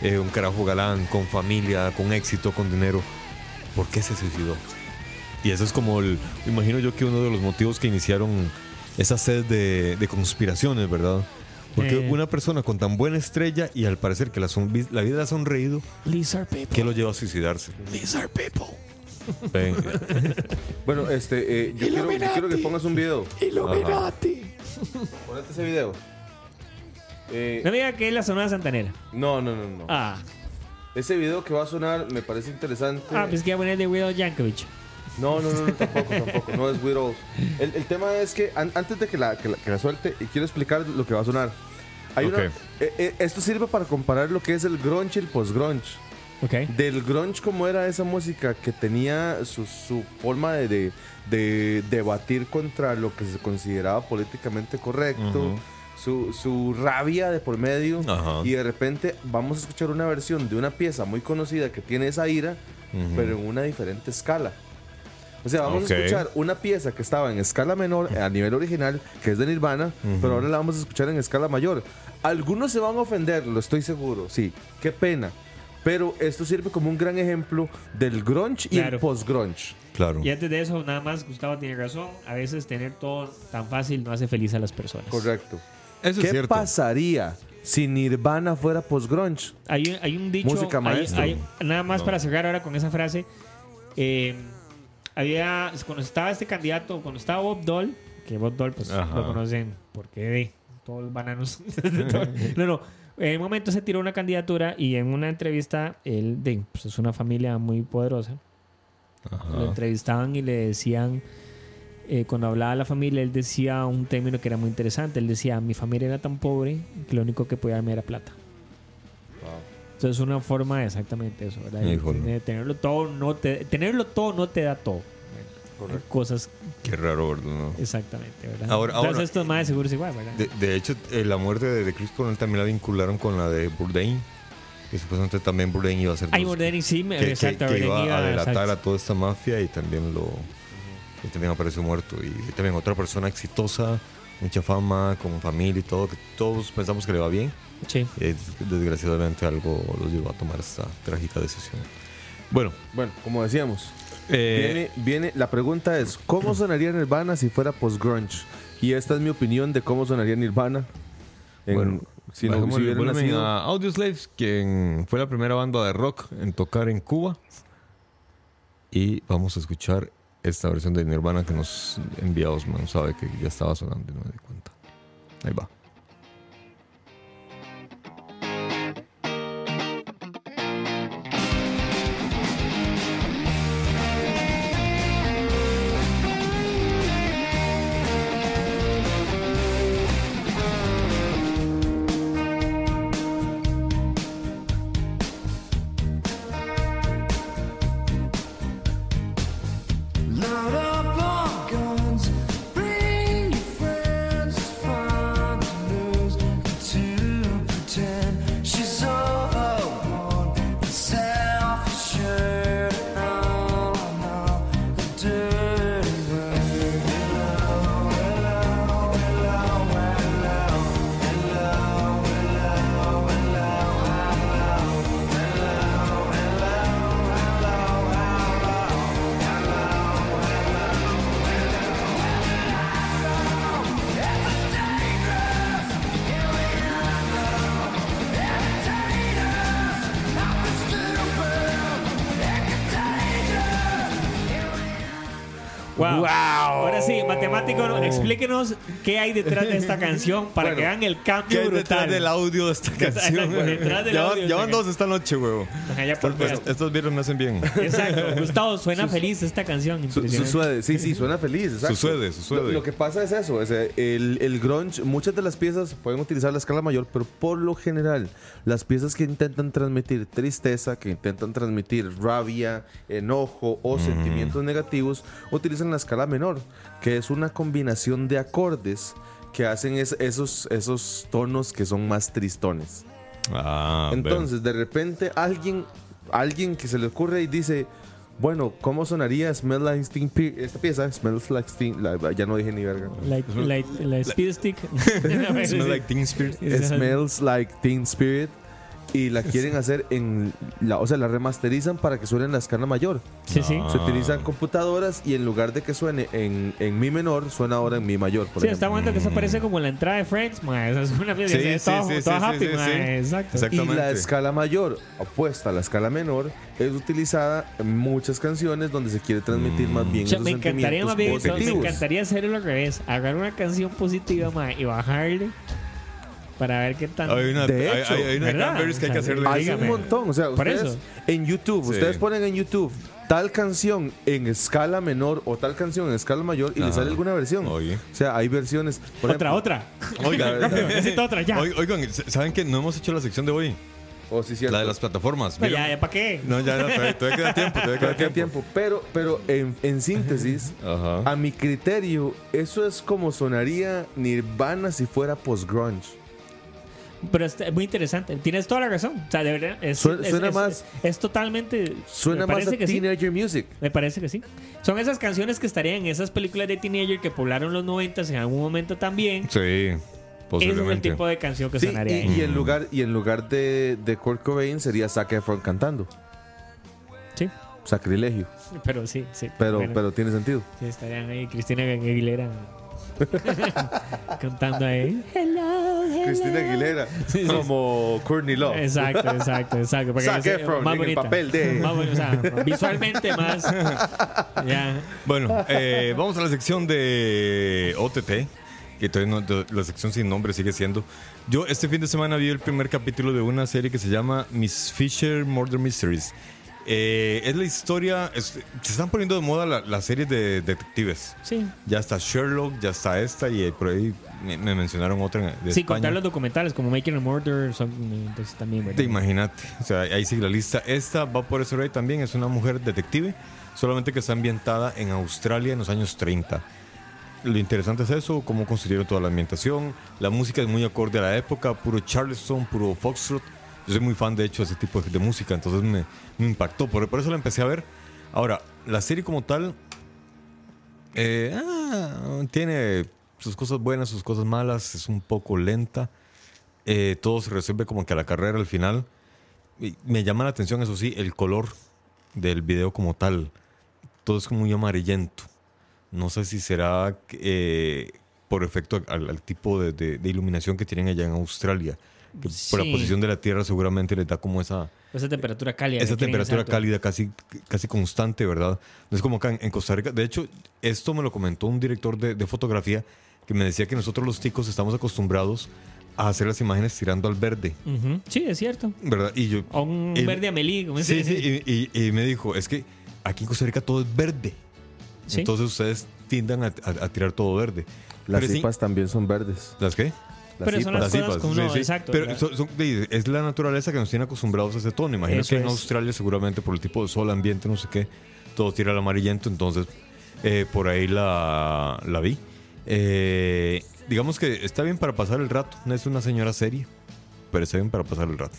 eh, un carajo galán, con familia, con éxito, con dinero, ¿por qué se suicidó? Y eso es como, el, imagino yo que uno de los motivos que iniciaron esa sed de, de conspiraciones, ¿verdad? Porque Eh. una persona con tan buena estrella y al parecer que la, son- la vida le ha sonreído, Lizard people. ¿qué lo lleva a suicidarse? Lizard people. Ven, Bueno, este, eh, yo, quiero, yo quiero que pongas un video. Illuminati. Ponete ese video. Eh, No me diga que es la zona santanera. no, no, no, no. Ah, Ese video que va a sonar me parece interesante. ah pues que iba a poner de Widow Yankovic. No, no, no, no, tampoco, tampoco. No es Weird. El, el tema es que an- antes de que la, que la, que la suelte, y quiero explicar lo que va a sonar. Hay una- Ok. eh, eh, esto sirve para comparar lo que es el grunge y el post-grunge. Ok. Del grunge, como era esa música que tenía su, su forma de, de, de debatir contra lo que se consideraba políticamente correcto, Ujú. su, su rabia de por medio, Ajá. y de repente vamos a escuchar una versión de una pieza muy conocida que tiene esa ira, Ujú. pero en una diferente escala. O sea, vamos Ok. a escuchar una pieza que estaba en escala menor a nivel original, que es de Nirvana, pero ahora la vamos a escuchar en escala mayor. Algunos se van a ofender, lo estoy seguro, sí, qué pena. Pero esto sirve como un gran ejemplo del grunge y Claro. el post-grunge. claro. Y antes de eso, nada más, Gustavo tiene razón. A veces tener todo tan fácil no hace feliz a las personas. Correcto. Eso es ¿Qué cierto. pasaría si Nirvana fuera post-grunge? Hay, un- hay un dicho. Música hay- hay- nada más No. para cerrar ahora con esa frase. eh, había. Cuando estaba este candidato, cuando estaba Bob Dole, que Bob Dole, pues Ajá. lo conocen porque de todos los bananos. no, no. En un momento se tiró una candidatura y en una entrevista, él de, pues es una familia muy poderosa. Lo Ajá. entrevistaban y le decían, eh, cuando hablaba de la familia, él decía un término que era muy interesante. Él decía, mi familia era tan pobre que lo único que podía darme era plata. Entonces una forma de exactamente eso, ¿verdad? De tenerlo todo no te, tenerlo todo no te da todo. Hay cosas Qué raro, ¿verdad? no? exactamente, ¿verdad? Ahora- Entonces ahora- estos más seguro es igual, ¿verdad? De, de hecho, eh, la muerte de, de Chris Cornell también la vincularon con la de Bourdain. Que supuestamente también Bourdain iba a ser Ay, Bourdain sí, me- que, que- exacto, que Bourdain iba iba- a delatar exacto. a toda esta mafia y también lo y también apareció muerto y también otra persona exitosa mucha fama con familia y todo que todos pensamos que le va bien Sí. y desgraciadamente algo los llevó a tomar esta trágica decisión bueno Bueno, como decíamos, eh, viene, viene, la pregunta es, ¿cómo sonaría Nirvana si fuera post-grunge? Y esta es mi opinión de cómo sonaría Nirvana. en- Bueno, si no si el hubiera volumen nacido- a Audioslave quien fue la primera banda de rock en tocar en Cuba y vamos a escuchar esta versión de Nirvana que nos envía Osman sabe que ya estaba sonando y no me di cuenta. Ahí va explíquenos qué hay detrás de esta canción para que vean el cambio brutal. audio de esta canción? Detrás del ya, van- ya dos esta noche, huevo. Ajá, ya por Pues, estos vieron me hacen bien. Exacto. Gustavo, suena feliz esta canción. Su, su impresionante. suede, sí, sí, suena feliz. exacto. Sucede, sucede. Lo, lo que pasa es eso, es, el, el grunge, muchas de las piezas pueden utilizar la escala mayor, pero por lo general, las piezas que intentan transmitir tristeza, que intentan transmitir rabia, enojo o sentimientos negativos, utilizan la escala menor, que es una combinación de acordes que hacen es- esos, esos tonos que son más tristones. Ah, Entonces, de repente, alguien, alguien que se le ocurre y dice, Bueno, ¿cómo sonaría Smell Like Teen Spirit? Esta pieza, Smells Like Teen... la- ya no dije ni verga. Like, like, la Speed Stick. Smell like Teen Spirit. Smells Like Teen Spirit. Y la quieren hacer en... La, o sea, la remasterizan para que suene en la escala mayor. Sí, sí. Se utilizan computadoras y en lugar de que suene en, en mi menor, suena ahora en mi mayor, por Sí, ejemplo. está bueno que eso parece como la entrada de Friends, ma. Esa es una pieza Sí, sí, toda, sí, toda sí, happy, sí, sí, ma. sí. Exacto. Y la escala mayor, opuesta a la escala menor, es utilizada en muchas canciones donde se quiere transmitir más bien O sea, esos me encantaría más bien, me encantaría hacerlo al revés. Agarrar una canción positiva, ma, y bajarle para ver qué tan... Hay una, De hay- hecho, hay, hay una que hay que hacerle. Hay un montón, o sea, Por ustedes eso. en YouTube, Sí. ustedes ponen en YouTube tal canción en escala menor o tal canción en escala mayor y Ajá. les sale alguna versión. Oye. O sea, hay versiones. por otra, ejemplo- otra. Oigan, necesito otra, ya. Oi- Oigan, ¿saben que no hemos hecho la sección de hoy? O sí, cierto. La de las plataformas. Ya, ya, ¿para qué? No, ya, no, todavía, todavía queda tiempo. Todavía queda tiempo. tiempo. Pero, pero en, en síntesis, Ajá. a mi criterio, eso es como sonaría Nirvana si fuera post-grunge. Pero es muy interesante. Tienes toda la razón. O sea, de verdad. Es, Suena- es- suena es- más- Es, totalmente. Suena me más a sí. teenager music. Me parece que sí. Son esas canciones que estarían en esas películas de teenager que poblaron los 90 en algún momento también. Sí, Ese es el posiblemente. tipo de canción que Sí, sonaría y, ahí. y en lugar, y en lugar de, de Kurt Cobain sería Zac Efron cantando. Sí, Sacrilegio. pero sí, sí. Pero, Bueno, pero tiene sentido. sí, estarían ahí Cristina Aguilera cantando ahí. Hello, hello. Cristina Aguilera. Sí, sí. Como Courtney Love. Exacto, exacto, exacto. para que Zac sea Efron más en el papel de- Más o sea, visualmente más. Ya. Bueno, eh, vamos a la sección de OTT, que todavía no, la sección sin nombre sigue siendo. Yo este fin de semana vi el primer capítulo de una serie que se llama Miss Fisher Murder Mysteries. Eh, es la historia, es- se están poniendo de moda la- las series de detectives. Sí. Ya está Sherlock, ya está esta y por ahí me, me mencionaron otra de España. contar los documentales como Making a Murder, son, entonces también, ¿verdad? Te imagínate, o sea, ahí sigue la lista. Esta va por ese rey también, es una mujer detective, solamente que está ambientada en Australia en los años 30. Lo interesante es eso, cómo construyeron toda la ambientación. La música es muy acorde a la época, puro Charleston, puro Foxtrot. Yo soy muy fan, de hecho, de ese tipo de, música, entonces me, impactó, por, eso la empecé a ver. Ahora, la serie como tal eh, ah, tiene sus cosas buenas, sus cosas malas, es un poco lenta. Eh, todo se resuelve como que a la carrera al final. Me llama la atención, eso sí, el color del video como tal. Todo es como muy amarillento. No sé si será eh, por efecto al, tipo de iluminación que tienen allá en Australia. Que Por la Sí. posición de la Tierra seguramente les da como esa, Esa temperatura cálida. esa temperatura cálida casi, casi constante, ¿verdad? No es como acá en, en Costa Rica. De hecho, esto me lo comentó un director de, de fotografía que me decía que nosotros los ticos estamos acostumbrados a hacer las imágenes tirando al verde. Sí, es cierto. ¿verdad? Y yo... O un verde amelí. como Sí, ese- sí, y, y- y me dijo, es que aquí en Costa Rica todo es verde. Sí. Entonces ustedes tiendan a, a- a tirar todo verde. Las Pero sí- cipas también son verdes. ¿Las qué? Pero son las Las cosas como sí, no, sí. exacto, Pero son- son- es la naturaleza que nos tiene acostumbrados a ese tono. Imagino Eso que en es. Australia seguramente por el tipo de sol, ambiente, no sé qué, todo tira al amarillento. Entonces, eh, por ahí la, la vi. Eh, digamos que está bien para pasar el rato. No es una señora seria, pero está bien para pasar el rato.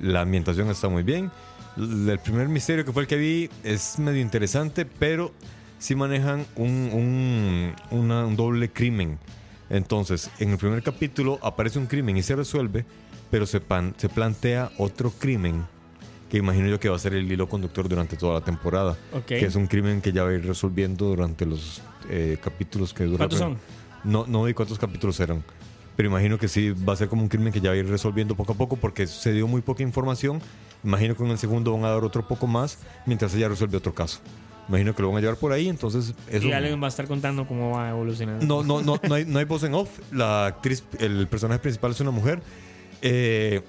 La ambientación está muy bien. El primer misterio que fue el que vi es medio interesante, pero sí manejan un, un- una- un doble crimen. Entonces, en el primer capítulo aparece un crimen y se resuelve, pero se, pan- se plantea otro crimen que imagino yo que va a ser el hilo conductor durante toda la temporada. Ok. Que es un crimen que ya va a ir resolviendo durante los eh, capítulos que duran. ¿Cuántos son? No, no vi cuántos capítulos eran. Pero imagino que sí va a ser como un crimen que ya va a ir resolviendo poco a poco porque se dio muy poca información. Imagino que en el segundo van a dar otro poco más mientras ella resuelve otro caso. Imagino que lo van a llevar por ahí, entonces eso... Y alguien va a estar contando cómo va evolucionando. No, no, no, no hay, no hay voz en off. La actriz, el personaje principal es una mujer. Eh,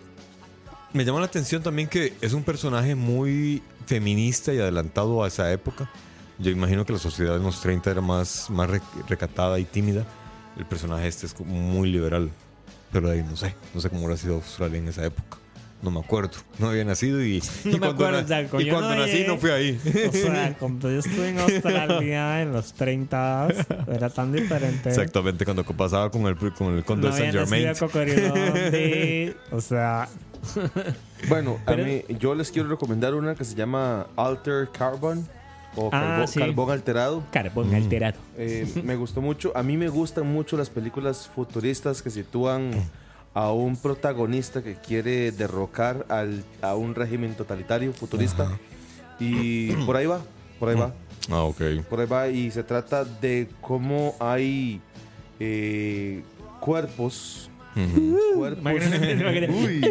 me llama la atención también que es un personaje muy feminista y adelantado a esa época. Yo imagino que la sociedad en los 30 era más, más re- recatada y tímida. El personaje este es muy liberal. Pero ahí no sé, no sé cómo hubiera sido Australia en esa época. No me acuerdo. No había nacido y, No y me acuerdo, na- Zaco, y cuando no nací llegué. no fui ahí. O sea, cuando yo estuve en Australia en los 30 era tan diferente. Exactamente, cuando pasaba con el, con el conde No de Saint Germain. Cocorilondi, O sea, Bueno, a mí, yo les quiero recomendar una que se llama Alter Carbon o Ah, carbo- sí. carbón alterado. Carbón alterado. Eh, me gustó mucho. A mí me gustan mucho las películas futuristas que sitúan a un protagonista que quiere derrocar al- a un régimen totalitario futurista. Y por ahí va, por ahí va, Ah, ok. por ahí va. Y se trata de cómo hay eh, cuerpos. Cuerpos, Uy,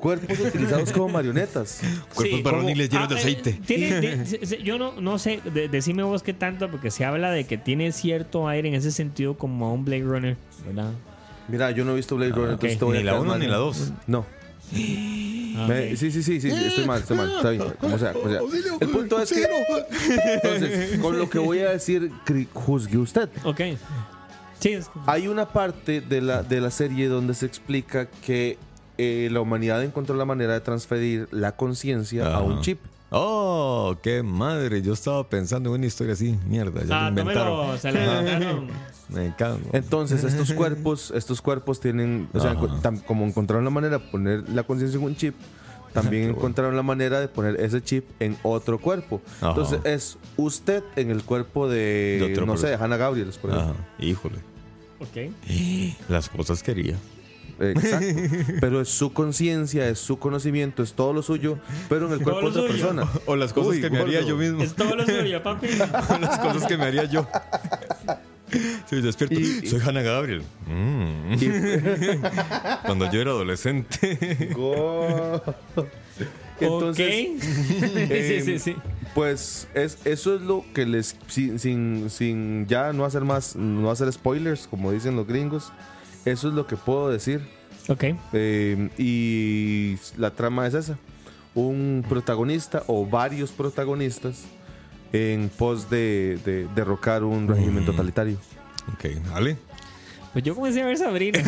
cuerpos utilizados como marionetas. Cuerpos Sí, varoniles llenos de ah, aceite. eh, tiene- de- se- se- yo no, no sé, de- decime vos qué tanto, porque se habla de que tiene cierto aire en ese sentido como a un Blade Runner, ¿verdad? Mira, yo no he visto Blade Runner, ok. entonces te voy a Ni la quedar 1 mal. ni la 2. No. Me- sí, sí, sí, sí, estoy mal, estoy mal. Está bien, como sea, como sea. El punto es que. Entonces, con lo que voy a decir, juzgue usted. Ok. Sí, Hay una parte de la, de la serie donde se explica que eh, la humanidad encontró la manera de transferir la conciencia a un chip. Oh, qué madre. Yo estaba pensando en una historia así. Mierda, ya Ah, lo inventaron. se la inventaron. Me cago. Entonces, estos cuerpos, estos cuerpos tienen, o sea, tam- como encontraron la manera de poner la conciencia en un chip, también encontraron la manera de poner ese chip en otro cuerpo. Ajá. Entonces, es usted en el cuerpo de, no sé, de. Hannah Gabriel, por ejemplo. Ajá, híjole. Ok. Las cosas quería. Exacto. pero es su conciencia, es su conocimiento, es todo lo suyo, pero en el cuerpo de otra suyo. persona. O las cosas Uy, que me haría yo mismo. Es todo lo suyo, papi. O las cosas que me haría yo. Sí, despierto. Y- Soy Hannah Gabriel. Mm. Cuando yo era adolescente. Go- Entonces, ok. sí, sí, sí. Pues es, eso es lo que les. Sin, sin, sin ya no hacer más. No hacer spoilers, como dicen los gringos. Eso es lo que puedo decir. Ok. Eh, y la trama es esa: un protagonista o varios protagonistas en pos de, de derrocar un régimen totalitario. ok, dale. Pues yo comencé a ver Sabrina.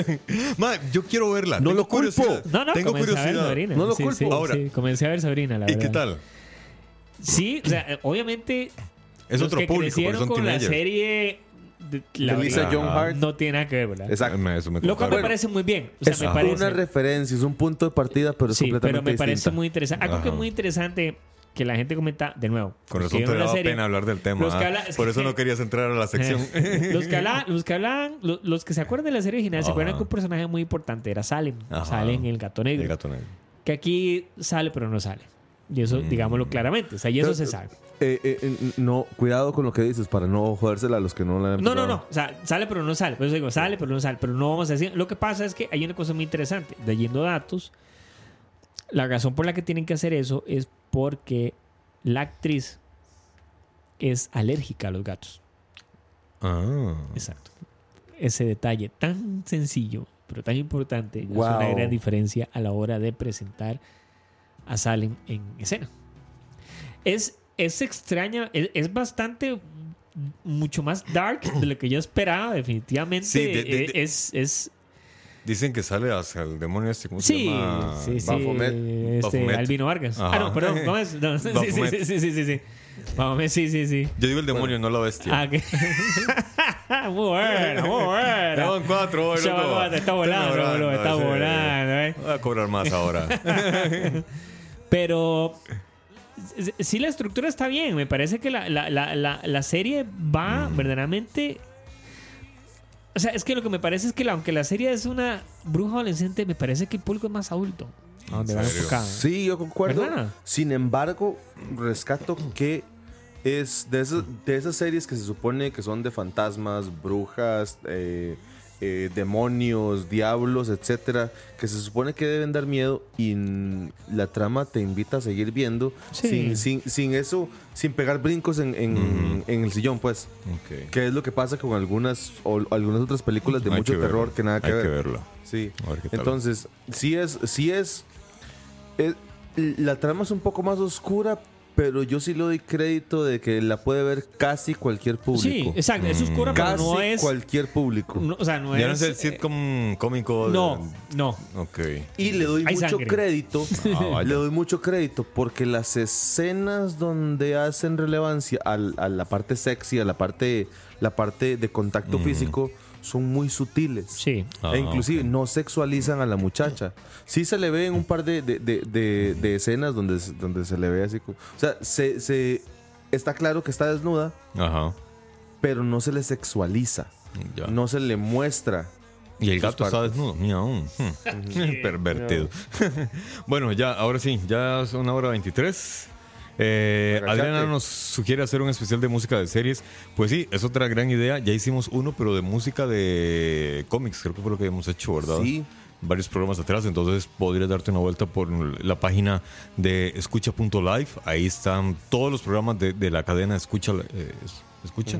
Ma, yo quiero verla. No Tengo lo culpo. curiosidad. No, no, Tengo comencé a ver curiosidad. Sabrina. No lo sí, culpo. sí, Ahora. sí, comencé a ver Sabrina, la ¿Y verdad. qué tal? Sí, o sea, obviamente. Es los otro que público, pero crecieron son con la teenagers. serie. De, la De Lisa John Hart. No tiene nada que ver, ¿verdad? Exacto. Me- eso me Lo cual me parece muy bien. O sea, es me parece. una referencia, es un punto de partida, pero es sí, pero completamente me parece distinta. muy interesante. Algo que es Ajá. muy interesante que la gente comenta, de nuevo. Con razón te daba serie, pena hablar del tema. ah. habla- Por eso que- no querías entrar a la sección. los que hablaban, los que hablaban, lo- los, que se acuerdan de la serie original, se acuerdan que un personaje muy importante era Salem. Ajá. Salem, el gato negro. El gato negro. Que aquí sale, pero no sale. Y eso, Mm. digámoslo claramente. O sea, y eso Pero- se sabe. Eh, eh, eh, no, cuidado con lo que dices para no jodérsela a los que no la han No, no, no. O sea, sale, pero no sale. Por eso digo, sale, pero no sale. Pero no vamos a decir. Lo que pasa es que hay una cosa muy interesante. Leyendo datos, la razón por la que tienen que hacer eso es porque la actriz es alérgica a los gatos. Ah. Exacto. Ese detalle tan sencillo, pero tan importante, es una Wow. gran diferencia a la hora de presentar a Salem en escena. Es, es extraña, es, es bastante mucho más dark de lo que yo esperaba, definitivamente. Sí, de- de- de- es, es Dicen que sale hacia el demonio este. ¿Cómo se sí, llama? sí, sí, Baphomet. este. Albino Vargas. Ajá. Ah, no, perdón, ¿cómo es? No, sí, sí, sí, sí, sí, sí, sí. Baphomet, sí, sí, sí. Yo digo el demonio, no la bestia. Ah, que- muy buena, muy buena. Ya van cuatro, hoy, Ya van loco. cuatro, está volando, Está boludo, está sí. volando, eh. Voy a cobrar más ahora. Pero sí la estructura está bien. Me parece que la, la- la- la- la serie va Mm. verdaderamente... O sea, es que lo que me parece es que aunque la serie es una bruja adolescente, me parece que el público es más adulto. A donde va ¿En serio? enfocada. Sí, yo concuerdo. ¿Verdad? Sin embargo, rescato que es de esas, de esas series que se supone que son de fantasmas, brujas, eh, eh, demonios, diablos, etcétera, que se supone que deben dar miedo y la trama te invita a seguir viendo Sí. sin, sin, sin eso, sin pegar brincos en, en- el sillón, pues. Que es lo que pasa con algunas o algunas otras películas de Hay mucho que terror que nada que Hay ver. que. Sí. Ver. Entonces, sí es, sí es, es- La trama es un poco más oscura, pero yo sí le doy crédito de que la puede ver casi cualquier Sí, público. exacto. Es oscura, pero casi no es... cualquier público. no, o sea, no ya no es... el eh, sitcom cómico. de- No, no. Ok. Y le doy Hay mucho sangre. crédito. Ah, le doy mucho crédito porque las escenas donde hacen relevancia al- a, la parte sexy, a la parte, la parte de contacto Mm. físico, son muy sutiles. Sí. Ah, e inclusive ok. no sexualizan a la muchacha. Sí se le ve en un par de, de- de- de- de escenas donde, se- donde se le ve así. como- O sea, se, se- está claro que está desnuda, Ajá. pero no se le sexualiza. Ya. No se le muestra. Y el gato está partes. desnudo. Miau. Hmm. Pervertido. bueno, ya, ahora sí, ya son una hora 23. Eh. Adriana nos sugiere hacer un especial de música de series. Pues sí, es otra gran idea. Ya hicimos uno, pero de música de cómics. Creo que fue lo que hemos hecho, ¿verdad? Sí. Varios programas atrás. Entonces podrías darte una vuelta por la página de escucha.live. Ahí están todos los programas de, de la cadena Escucha. eh, escucha.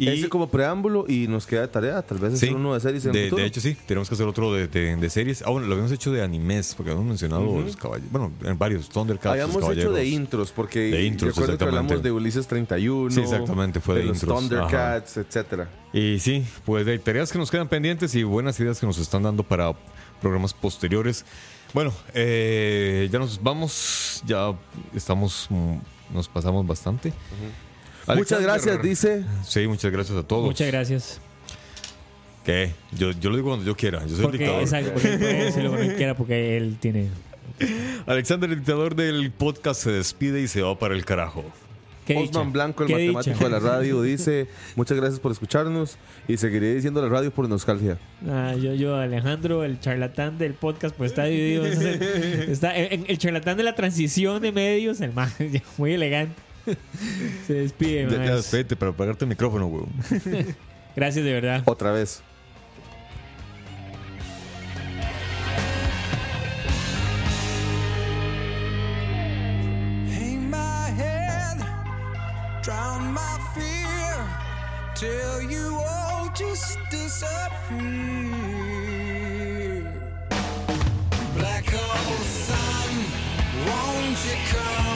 Y Ese como preámbulo y nos queda de tarea, tal vez hacer Sí. uno de series en el de, futuro. de hecho, sí, tenemos que hacer otro de, de- de series. Ah, bueno, lo habíamos hecho de animes, porque habíamos mencionado los caballeros. Bueno, en varios, Thundercats. Habíamos los hecho de intros, porque De intros, recuerdo que hablamos de Ulises 31. Sí, exactamente, fue de los intros, Thundercats, etcétera. Y sí, pues de tareas que nos quedan pendientes y buenas ideas que nos están dando para programas posteriores. Bueno, eh, ya nos vamos, ya estamos, mm, nos pasamos bastante. Muchas Alexander- gracias, dice. Sí, muchas gracias a todos. Muchas gracias. ¿Qué? Yo, yo lo digo cuando yo quiera. Yo soy el Porque, dictador. exacto, porque él puede decirlo cuando él quiera porque él tiene. Alexander, el dictador del podcast, se despide y se va para el carajo. Osman Blanco, el ¿Qué matemático dicha? de la radio, dice: Muchas gracias por escucharnos y seguiré diciendo la radio por nostalgia. Ah, yo, yo, Alejandro, el charlatán del podcast, pues está dividido. está el charlatán de la transición de medios, el más muy elegante. Se despide, Ya, ya más. despídete para apagarte el micrófono, weón. Gracias de verdad. Otra vez. Hang my head, drown my fear, till you all just disappear. Black hole sun, won't you come?